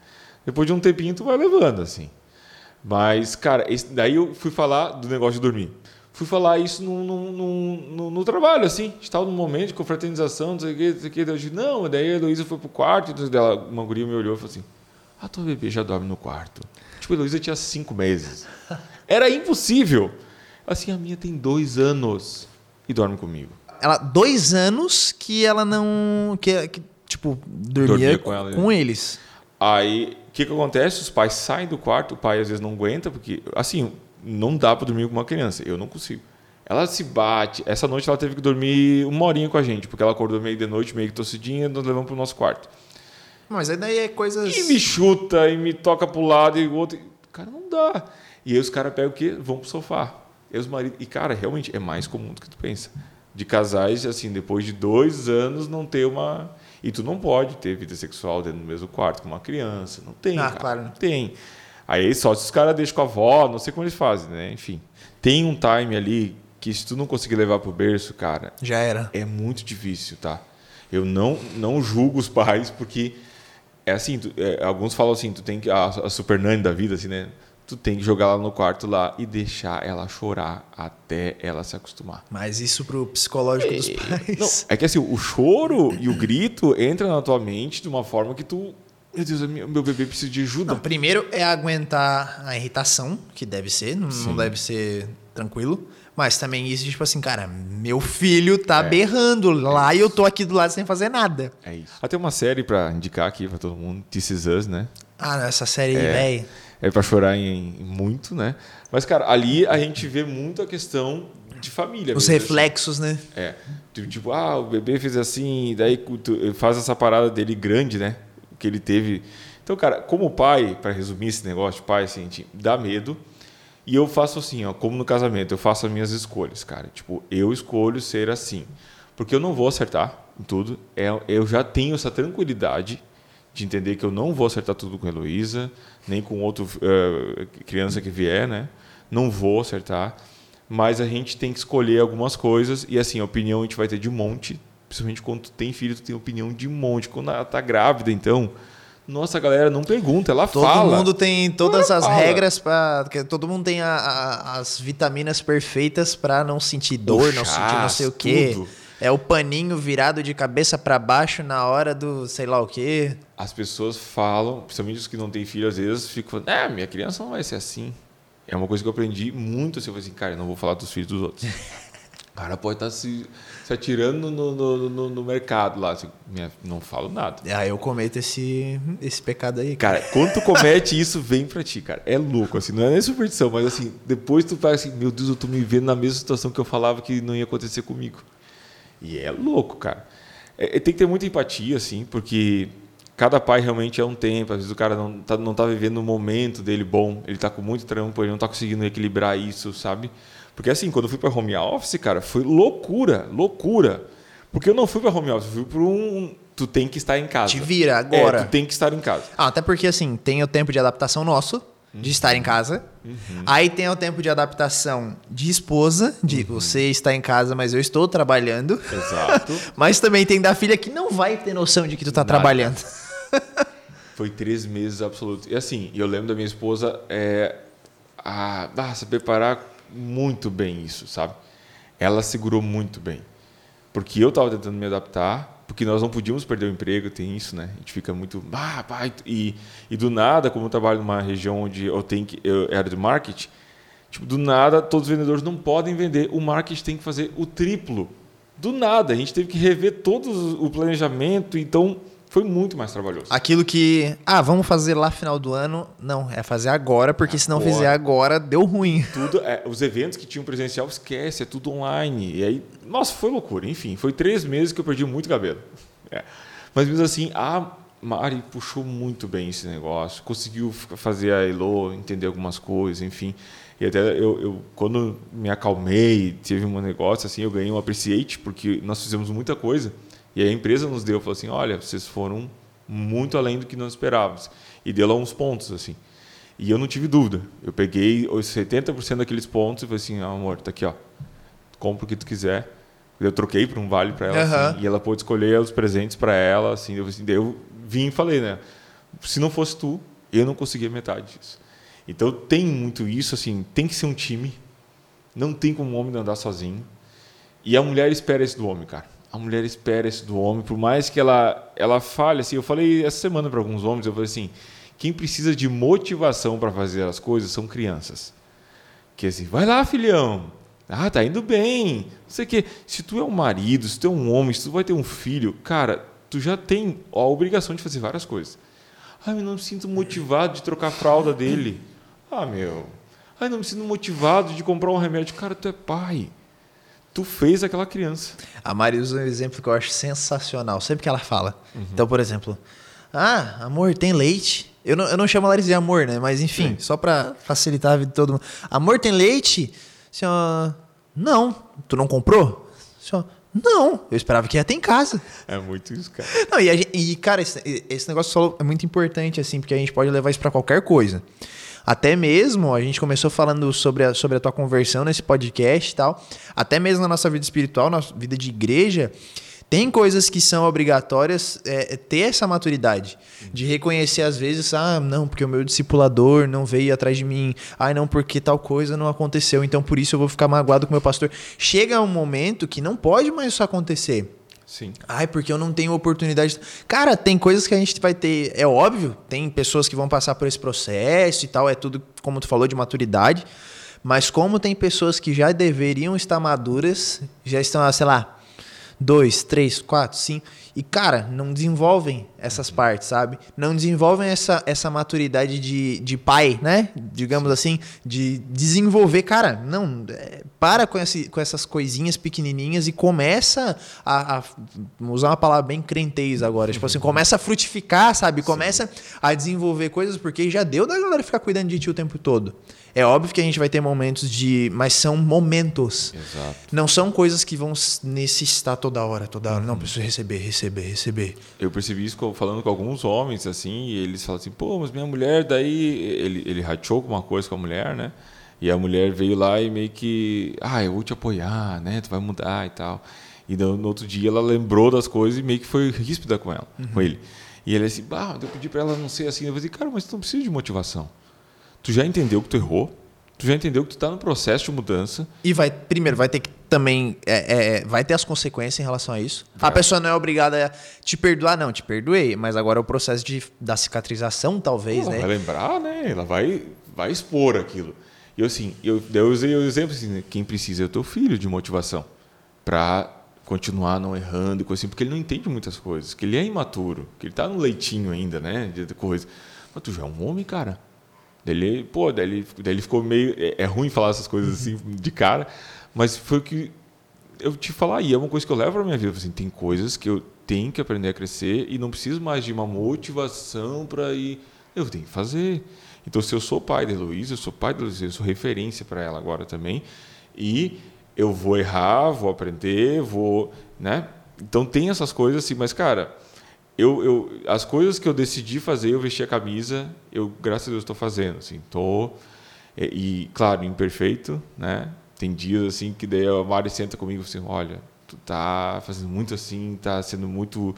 Depois de um tempinho, tu vai levando, assim. Mas, cara, esse- daí eu fui falar do negócio de dormir. Fui falar isso no, no, no, no- trabalho, assim. Estava num momento de confraternização, não sei o quê, não sei o quê. Eu disse, não, daí a Heloísa foi pro quarto, e dela, uma guria me olhou e falou assim: Ah, tua bebê já dorme no quarto. Tipo, a Heloísa tinha cinco meses. Era impossível. Assim, a minha tem dois anos e dorme comigo. Ela, dois anos que ela não. Que, que, tipo, dormia, Dormia com, ela, com eles. Aí, o que, que acontece? Os pais saem do quarto, o pai às vezes não aguenta, porque, assim, não dá para dormir com uma criança. Eu não consigo. Ela se bate. Essa noite ela teve que dormir uma horinha com a gente, porque ela acordou meio de noite, meio que tossidinha, nós levamos pro nosso quarto. Mas aí daí é coisas. E me chuta, e me toca pro lado, e o outro. Cara, não dá. E aí os caras pegam o quê? Vão pro sofá. E os maridos. E, cara, realmente é mais comum do que tu pensa. De casais, assim, depois de dois anos, não ter uma. E tu não pode ter vida sexual dentro do mesmo quarto com uma criança. Não tem. Ah, cara, claro. Não tem. Aí só se os caras deixam com a avó, não sei como eles fazem, né? Enfim. Tem um time ali que se tu não conseguir levar pro berço, cara, Já era. é muito difícil, tá? Eu não, não julgo os pais, porque é assim, tu- é, alguns falam assim, tu tem que, a, a super nani da vida, assim, né? Tu tem que jogar ela no quarto lá e deixar ela chorar até ela se acostumar. Mas isso pro psicológico dos pais. Não, é que assim, o choro e o grito entra na tua mente de uma forma que tu, meu Deus, meu bebê precisa de ajuda. Não, primeiro é aguentar a irritação, que deve ser, não, deve ser tranquilo. Mas também isso, de, tipo assim, cara, meu filho tá É. berrando lá e eu tô aqui do lado sem fazer nada. É isso. Até uma série pra indicar aqui pra todo mundo, This Is Us, né? Ah, essa série É. velho. É pra chorar em, em muito, né? Mas, cara, ali a gente vê muito a questão de família. Os mesmo, assim. reflexos, né? É. Tipo, ah, o bebê fez assim, daí faz essa parada dele grande, né? Que ele teve. Então, cara, como pai, para resumir esse negócio de pai, assim, dá medo. E eu faço assim, ó, como no casamento, eu faço as minhas escolhas, cara. Tipo, eu escolho ser assim. Porque eu não vou acertar em tudo. É, eu já tenho essa tranquilidade de entender que eu não vou acertar tudo com a Heloísa, nem com outra criança que vier, né? Não vou acertar. Mas a gente tem que escolher algumas coisas. E assim, a opinião a gente vai ter de monte. Principalmente quando tu tem filho, tu tem opinião de monte. Quando ela tá grávida, então... Nossa, a galera não pergunta, ela Todo fala. mundo tem todas Ela as fala. regras para Todo mundo tem a- a- as vitaminas perfeitas pra não sentir dor, não sentir não sei o quê. tudo. É o paninho virado de cabeça pra baixo na hora do sei lá o quê. As pessoas falam, principalmente os que não têm filho, às vezes ficam falando, é, minha criança não vai ser assim. É uma coisa que eu aprendi muito, assim, eu falei assim, cara, eu não vou falar dos filhos dos outros. O cara pode estar se, se atirando no, no, no- no mercado lá, assim, minha- não falo nada. Ah, eu cometo esse, esse pecado aí. Cara, quando tu comete isso, vem pra ti, cara. É louco, assim, não é nem superstição, mas assim, depois tu faz assim, meu Deus, eu tô me vendo na mesma situação que eu falava que não ia acontecer comigo. E é louco, cara. É, é, tem que ter muita empatia, assim, porque cada pai realmente é um tempo. Às vezes o cara não tá, não tá vivendo o momento dele bom, ele tá com muito trampo, ele não tá conseguindo equilibrar isso, sabe? Porque assim, quando eu fui pra home office, cara, foi loucura, loucura. Porque eu não fui para home office, eu fui para um. Tu tem que estar em casa. Te vira agora. É, tu tem que estar em casa. Ah, até porque, assim, tem o tempo de adaptação nosso, de estar em casa. Uhum. Aí tem o tempo de adaptação de esposa, de Uhum. você está em casa, mas eu estou trabalhando. Exato. Mas também tem da filha que não vai ter noção de que tu tá Nada. trabalhando. Foi três meses absolutos. E assim, eu lembro da minha esposa é, a, ah, se preparar muito bem isso, sabe? Ela segurou muito bem. Porque eu estava tentando me adaptar, porque nós não podíamos perder o emprego, tem isso, né? A gente fica muito. Ah, pai, e, e do nada, como eu trabalho numa região onde eu tenho que. Eu era de marketing, tipo, do nada, todos os vendedores não podem vender. O marketing tem que fazer o triplo. Do nada, a gente teve que rever todo o planejamento, então foi muito mais trabalhoso. Aquilo que, ah, vamos fazer lá final do ano. Não, é fazer agora, porque se não Agora. fizer agora, deu ruim. tudo é, os eventos que tinham presencial esquece é tudo online e aí nossa foi loucura enfim foi três meses que eu perdi muito cabelo É. mas mesmo assim a Mari puxou muito bem esse negócio conseguiu fazer a Elo entender algumas coisas enfim e até eu, eu quando me acalmei teve um negócio assim eu ganhei um appreciate porque nós fizemos muita coisa e a empresa nos deu falou assim olha vocês foram muito além do que nós esperávamos e deu lá uns pontos assim e eu não tive dúvida. Eu peguei os 70% daqueles pontos e falei assim, ah, amor, tá aqui, ó. Compra o que tu quiser. Eu troquei por um vale para ela, Aham. assim, e ela pôde escolher os presentes para ela, assim, eu, assim. daí eu vim e falei, né? Se não fosse tu, eu não conseguia metade disso. Então tem muito isso, assim, tem que ser um time. Não tem como um homem andar sozinho. E a mulher espera isso do homem, cara. A mulher espera isso do homem, por mais que ela ela fale assim. Eu falei essa semana para alguns homens, eu falei assim: quem precisa de motivação para fazer as coisas são crianças. Que assim, vai lá, filhão. Ah, tá indo bem. Não sei o quê. Se tu é um marido, se tu é um homem, se tu vai ter um filho, cara, tu já tem a obrigação de fazer várias coisas. Ah, eu não me sinto motivado de trocar a fralda dele. Ah, meu. Ah, eu não me sinto motivado de comprar um remédio. Cara, tu é pai. Tu fez aquela criança. A Mari usa um exemplo que eu acho sensacional, sempre que ela fala. Então, por exemplo, ah, amor, tem leite. Eu não, eu não chamo ela de amor, né? Mas enfim, só pra facilitar a vida de todo mundo. Amor, tem leite? Assim, ó, não. Tu não comprou? Assim, ó, não. Eu esperava que ia ter em casa. É muito isso, cara. Não, e, a gente- e, cara, esse, esse negócio só é muito importante, assim, porque a gente pode levar isso pra qualquer coisa. Até mesmo, a gente começou falando sobre a, sobre a tua conversão nesse podcast e tal. Até mesmo na nossa vida espiritual, na vida de igreja, tem coisas que são obrigatórias é, é ter essa maturidade. De reconhecer, às vezes, ah, não, porque o meu discipulador não veio atrás de mim. Ah, não, porque tal coisa não aconteceu. Então, por isso eu vou ficar magoado com meu pastor. Chega um momento que não pode mais isso acontecer. Sim. Ai, porque eu não tenho oportunidade. Cara, tem coisas que a gente vai ter. É óbvio, tem pessoas que vão passar por esse processo e tal, é tudo, como tu falou, de maturidade. Mas como tem pessoas que já deveriam estar maduras, já estão, ah, sei lá, dois, três, quatro, cinco. E, cara, não desenvolvem essas partes, sabe? Não desenvolvem essa, essa maturidade de, de pai, né? Digamos assim, de desenvolver. Cara, não, é, para com, esse, com essas coisinhas pequenininhas e começa a, a usar uma palavra bem crentez agora. Tipo assim, começa a frutificar, sabe? Começa a desenvolver coisas, porque já deu da galera ficar cuidando de ti o tempo todo. É óbvio que a gente vai ter momentos de. Mas são momentos. Exato. Não são coisas que vão necessitar toda hora, toda hora. Não, preciso receber, receber, receber. Eu percebi isso falando com alguns homens, assim, e eles falam assim, pô, mas minha mulher, daí. Ele, ele rachou com uma coisa com a mulher, né? E a mulher veio lá e meio que. Ah, eu vou te apoiar, né? Tu vai mudar e tal. E no, outro dia ela lembrou das coisas e meio que foi ríspida com ela, com ele. E ele assim, bah, eu pedi pra ela não ser assim. Eu falei, cara, mas tu não precisa de motivação. Tu já entendeu que tu errou, tu já entendeu que tu tá no processo de mudança. E vai, primeiro, vai ter que também. é, é, vai ter as consequências em relação a isso. A Vai. pessoa não é obrigada a te perdoar, não, te perdoei. Mas agora é o processo de, da cicatrização, talvez, Ela né? vai lembrar, né? Ela vai, vai expor aquilo. E eu, assim, eu, eu usei o exemplo assim, né? quem precisa é o teu filho de motivação para continuar não errando e coisa assim, porque ele não entende muitas coisas, que ele é imaturo, que ele tá no leitinho ainda, né? De coisa. Mas tu já é um homem, cara. Ele, pô, daí ele, daí ele ficou meio. É, é ruim falar essas coisas assim de cara, mas foi o que eu te falar, e é uma coisa que eu levo para minha vida. Assim, tem coisas que eu tenho que aprender a crescer e não preciso mais de uma motivação para ir. Eu tenho que fazer. Então, se eu sou pai da Heloísa, eu sou pai da Heloísa, eu sou referência para ela agora também. E eu vou errar, vou aprender, vou. Né? Então tem essas coisas assim, mas cara, eu, eu, as coisas que eu decidi fazer, eu vesti a camisa, eu, graças a Deus, estou fazendo. Assim, tô, e, e, claro, imperfeito, né? Tem dias assim que daí a Mari senta comigo assim, olha, tu tá fazendo muito assim, tá sendo muito.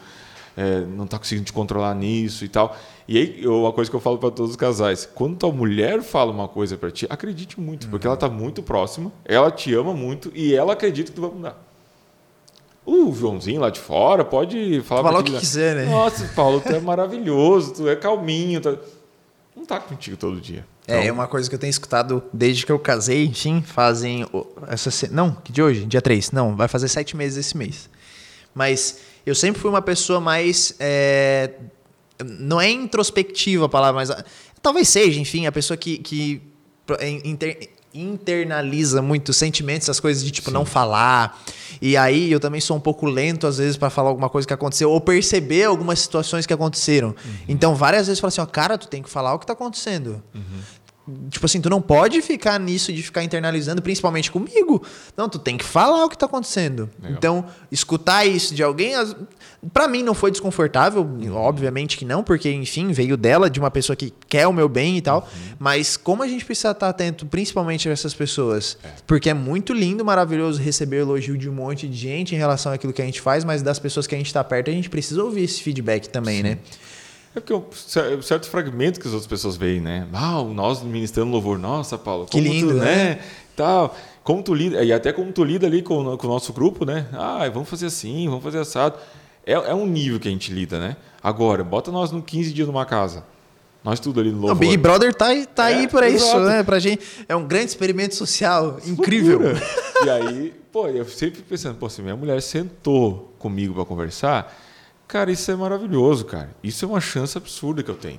É, não tá conseguindo te controlar nisso e tal. E aí, uma coisa que eu falo para todos os casais: quando tua mulher fala uma coisa para ti, acredite muito, porque ela tá muito próxima, ela te ama muito e ela acredita que tu vai mudar. O Joãozinho lá de fora pode falar Falar o que quiser, né? Nossa, Paulo, tu é maravilhoso, tu é calminho. Tu... Não tá contigo todo dia. É, então... É, uma coisa que eu tenho escutado desde que eu casei, sim, fazem. Essa, não, que de hoje? Dia 3. Não, vai fazer sete meses esse mês. Mas eu sempre fui uma pessoa mais. É, não é introspectiva a palavra, mas. Talvez seja, enfim, a pessoa que. que inter, internaliza muito sentimentos, essas coisas de tipo Sim. não falar. E aí eu também sou um pouco lento às vezes para falar alguma coisa que aconteceu ou perceber algumas situações que aconteceram. Uhum. Então várias vezes eu falo assim, ó, cara, tu tem que falar o que tá acontecendo. Uhum. Tipo assim, tu não pode ficar nisso de ficar internalizando, principalmente comigo. Não, tu tem que falar o que tá acontecendo. Legal. Então, escutar isso de alguém, para mim não foi desconfortável, obviamente que não, porque, enfim, veio dela, de uma pessoa que quer o meu bem e tal. Uhum. Mas como a gente precisa estar atento, principalmente a essas pessoas? É. Porque é muito lindo, maravilhoso receber elogio de um monte de gente em relação àquilo que a gente faz, mas das pessoas que a gente tá perto, a gente precisa ouvir esse feedback também, Sim. né? É porque um certo fragmento que as outras pessoas veem, né? Ah, nós ministrando louvor, nossa, Paulo, que lindo, tu, né? né? Tal. Como tu lida, e até como tu lida ali com, com o nosso grupo, né? Ah, vamos fazer assim, vamos fazer assado. É, é um nível que a gente lida, né? Agora, bota nós no 15 dias numa casa. Nós tudo ali no louvor. O Big Brother tá, tá é, aí para isso, né? Pra gente. É um grande experimento social, incrível. e aí, pô, eu sempre pensando, pô, se minha mulher sentou comigo para conversar, Cara, isso é maravilhoso, cara. Isso é uma chance absurda que eu tenho.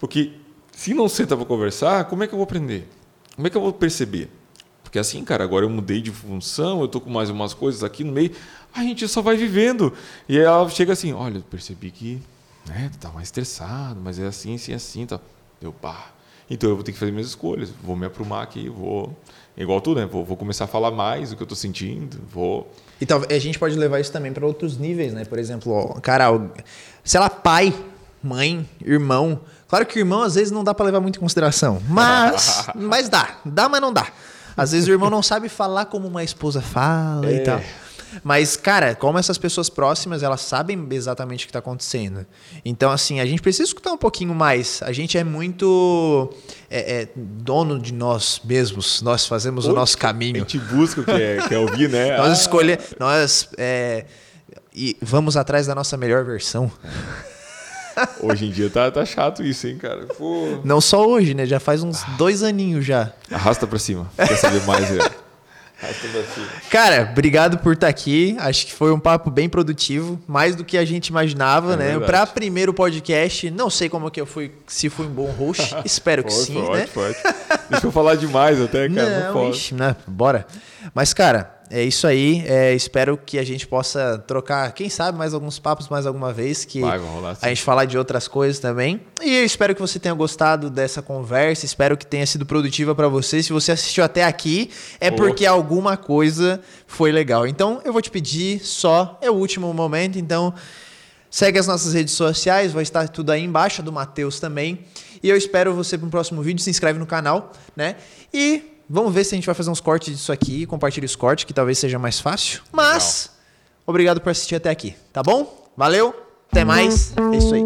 Porque se não senta para conversar, como é que eu vou aprender? Como é que eu vou perceber? Porque assim, cara, agora eu mudei de função, eu tô com mais umas coisas aqui no meio, a gente só vai vivendo. E ela chega assim, olha, eu percebi que né, tá mais estressado, mas é assim, assim, assim, tá. Eu, pá. Então eu vou ter que fazer minhas escolhas, vou me aprumar aqui, vou igual tudo, né? Vou, vou começar a falar mais do que eu tô sentindo, vou e talvez a gente pode levar isso também para outros níveis, né? Por exemplo, ó, cara, sei lá, pai, mãe, irmão. Claro que irmão às vezes não dá para levar muito em consideração, mas mas dá, dá, mas não dá. Às vezes o irmão não sabe falar como uma esposa fala é. e tal. Mas, cara, como essas pessoas próximas, elas sabem exatamente o que está acontecendo. Então, assim, a gente precisa escutar um pouquinho mais. A gente é muito é, é, dono de nós mesmos. Nós fazemos o nosso caminho. A gente busca o que é, quer ouvir, né? nós ah. escolhemos. Nós. É, e vamos atrás da nossa melhor versão. Hoje em dia tá, tá chato isso, hein, cara? Pô. Não só hoje, né? Já faz uns dois aninhos já. Arrasta pra cima. Quer saber mais? É. Cara, obrigado por estar tá aqui. Acho que foi um papo bem produtivo, mais do que a gente imaginava, é né? Para primeiro podcast, não sei como que eu fui, se fui um bom host, espero que sim, pode, né? Pode. Deixa eu falar demais até, cara. Não, não ixi, né? Bora. Mas, cara, é isso aí. É, espero que a gente possa trocar, quem sabe, mais alguns papos mais alguma vez. Que Vai, rolar, a gente falar de outras coisas também. E eu espero que você tenha gostado dessa conversa. Espero que tenha sido produtiva para você. Se você assistiu até aqui, é oh. porque alguma coisa foi legal. Então, eu vou te pedir só, é o último momento. Então, segue as nossas redes sociais. Vai estar tudo aí embaixo, do Matheus também. E eu espero você para um próximo vídeo. Se inscreve no canal, né? E Vamos ver se a gente vai fazer uns cortes disso aqui, compartilhe os cortes, que talvez seja mais fácil. Mas, Legal. obrigado por assistir até aqui, tá bom? Valeu, até mais, é isso aí.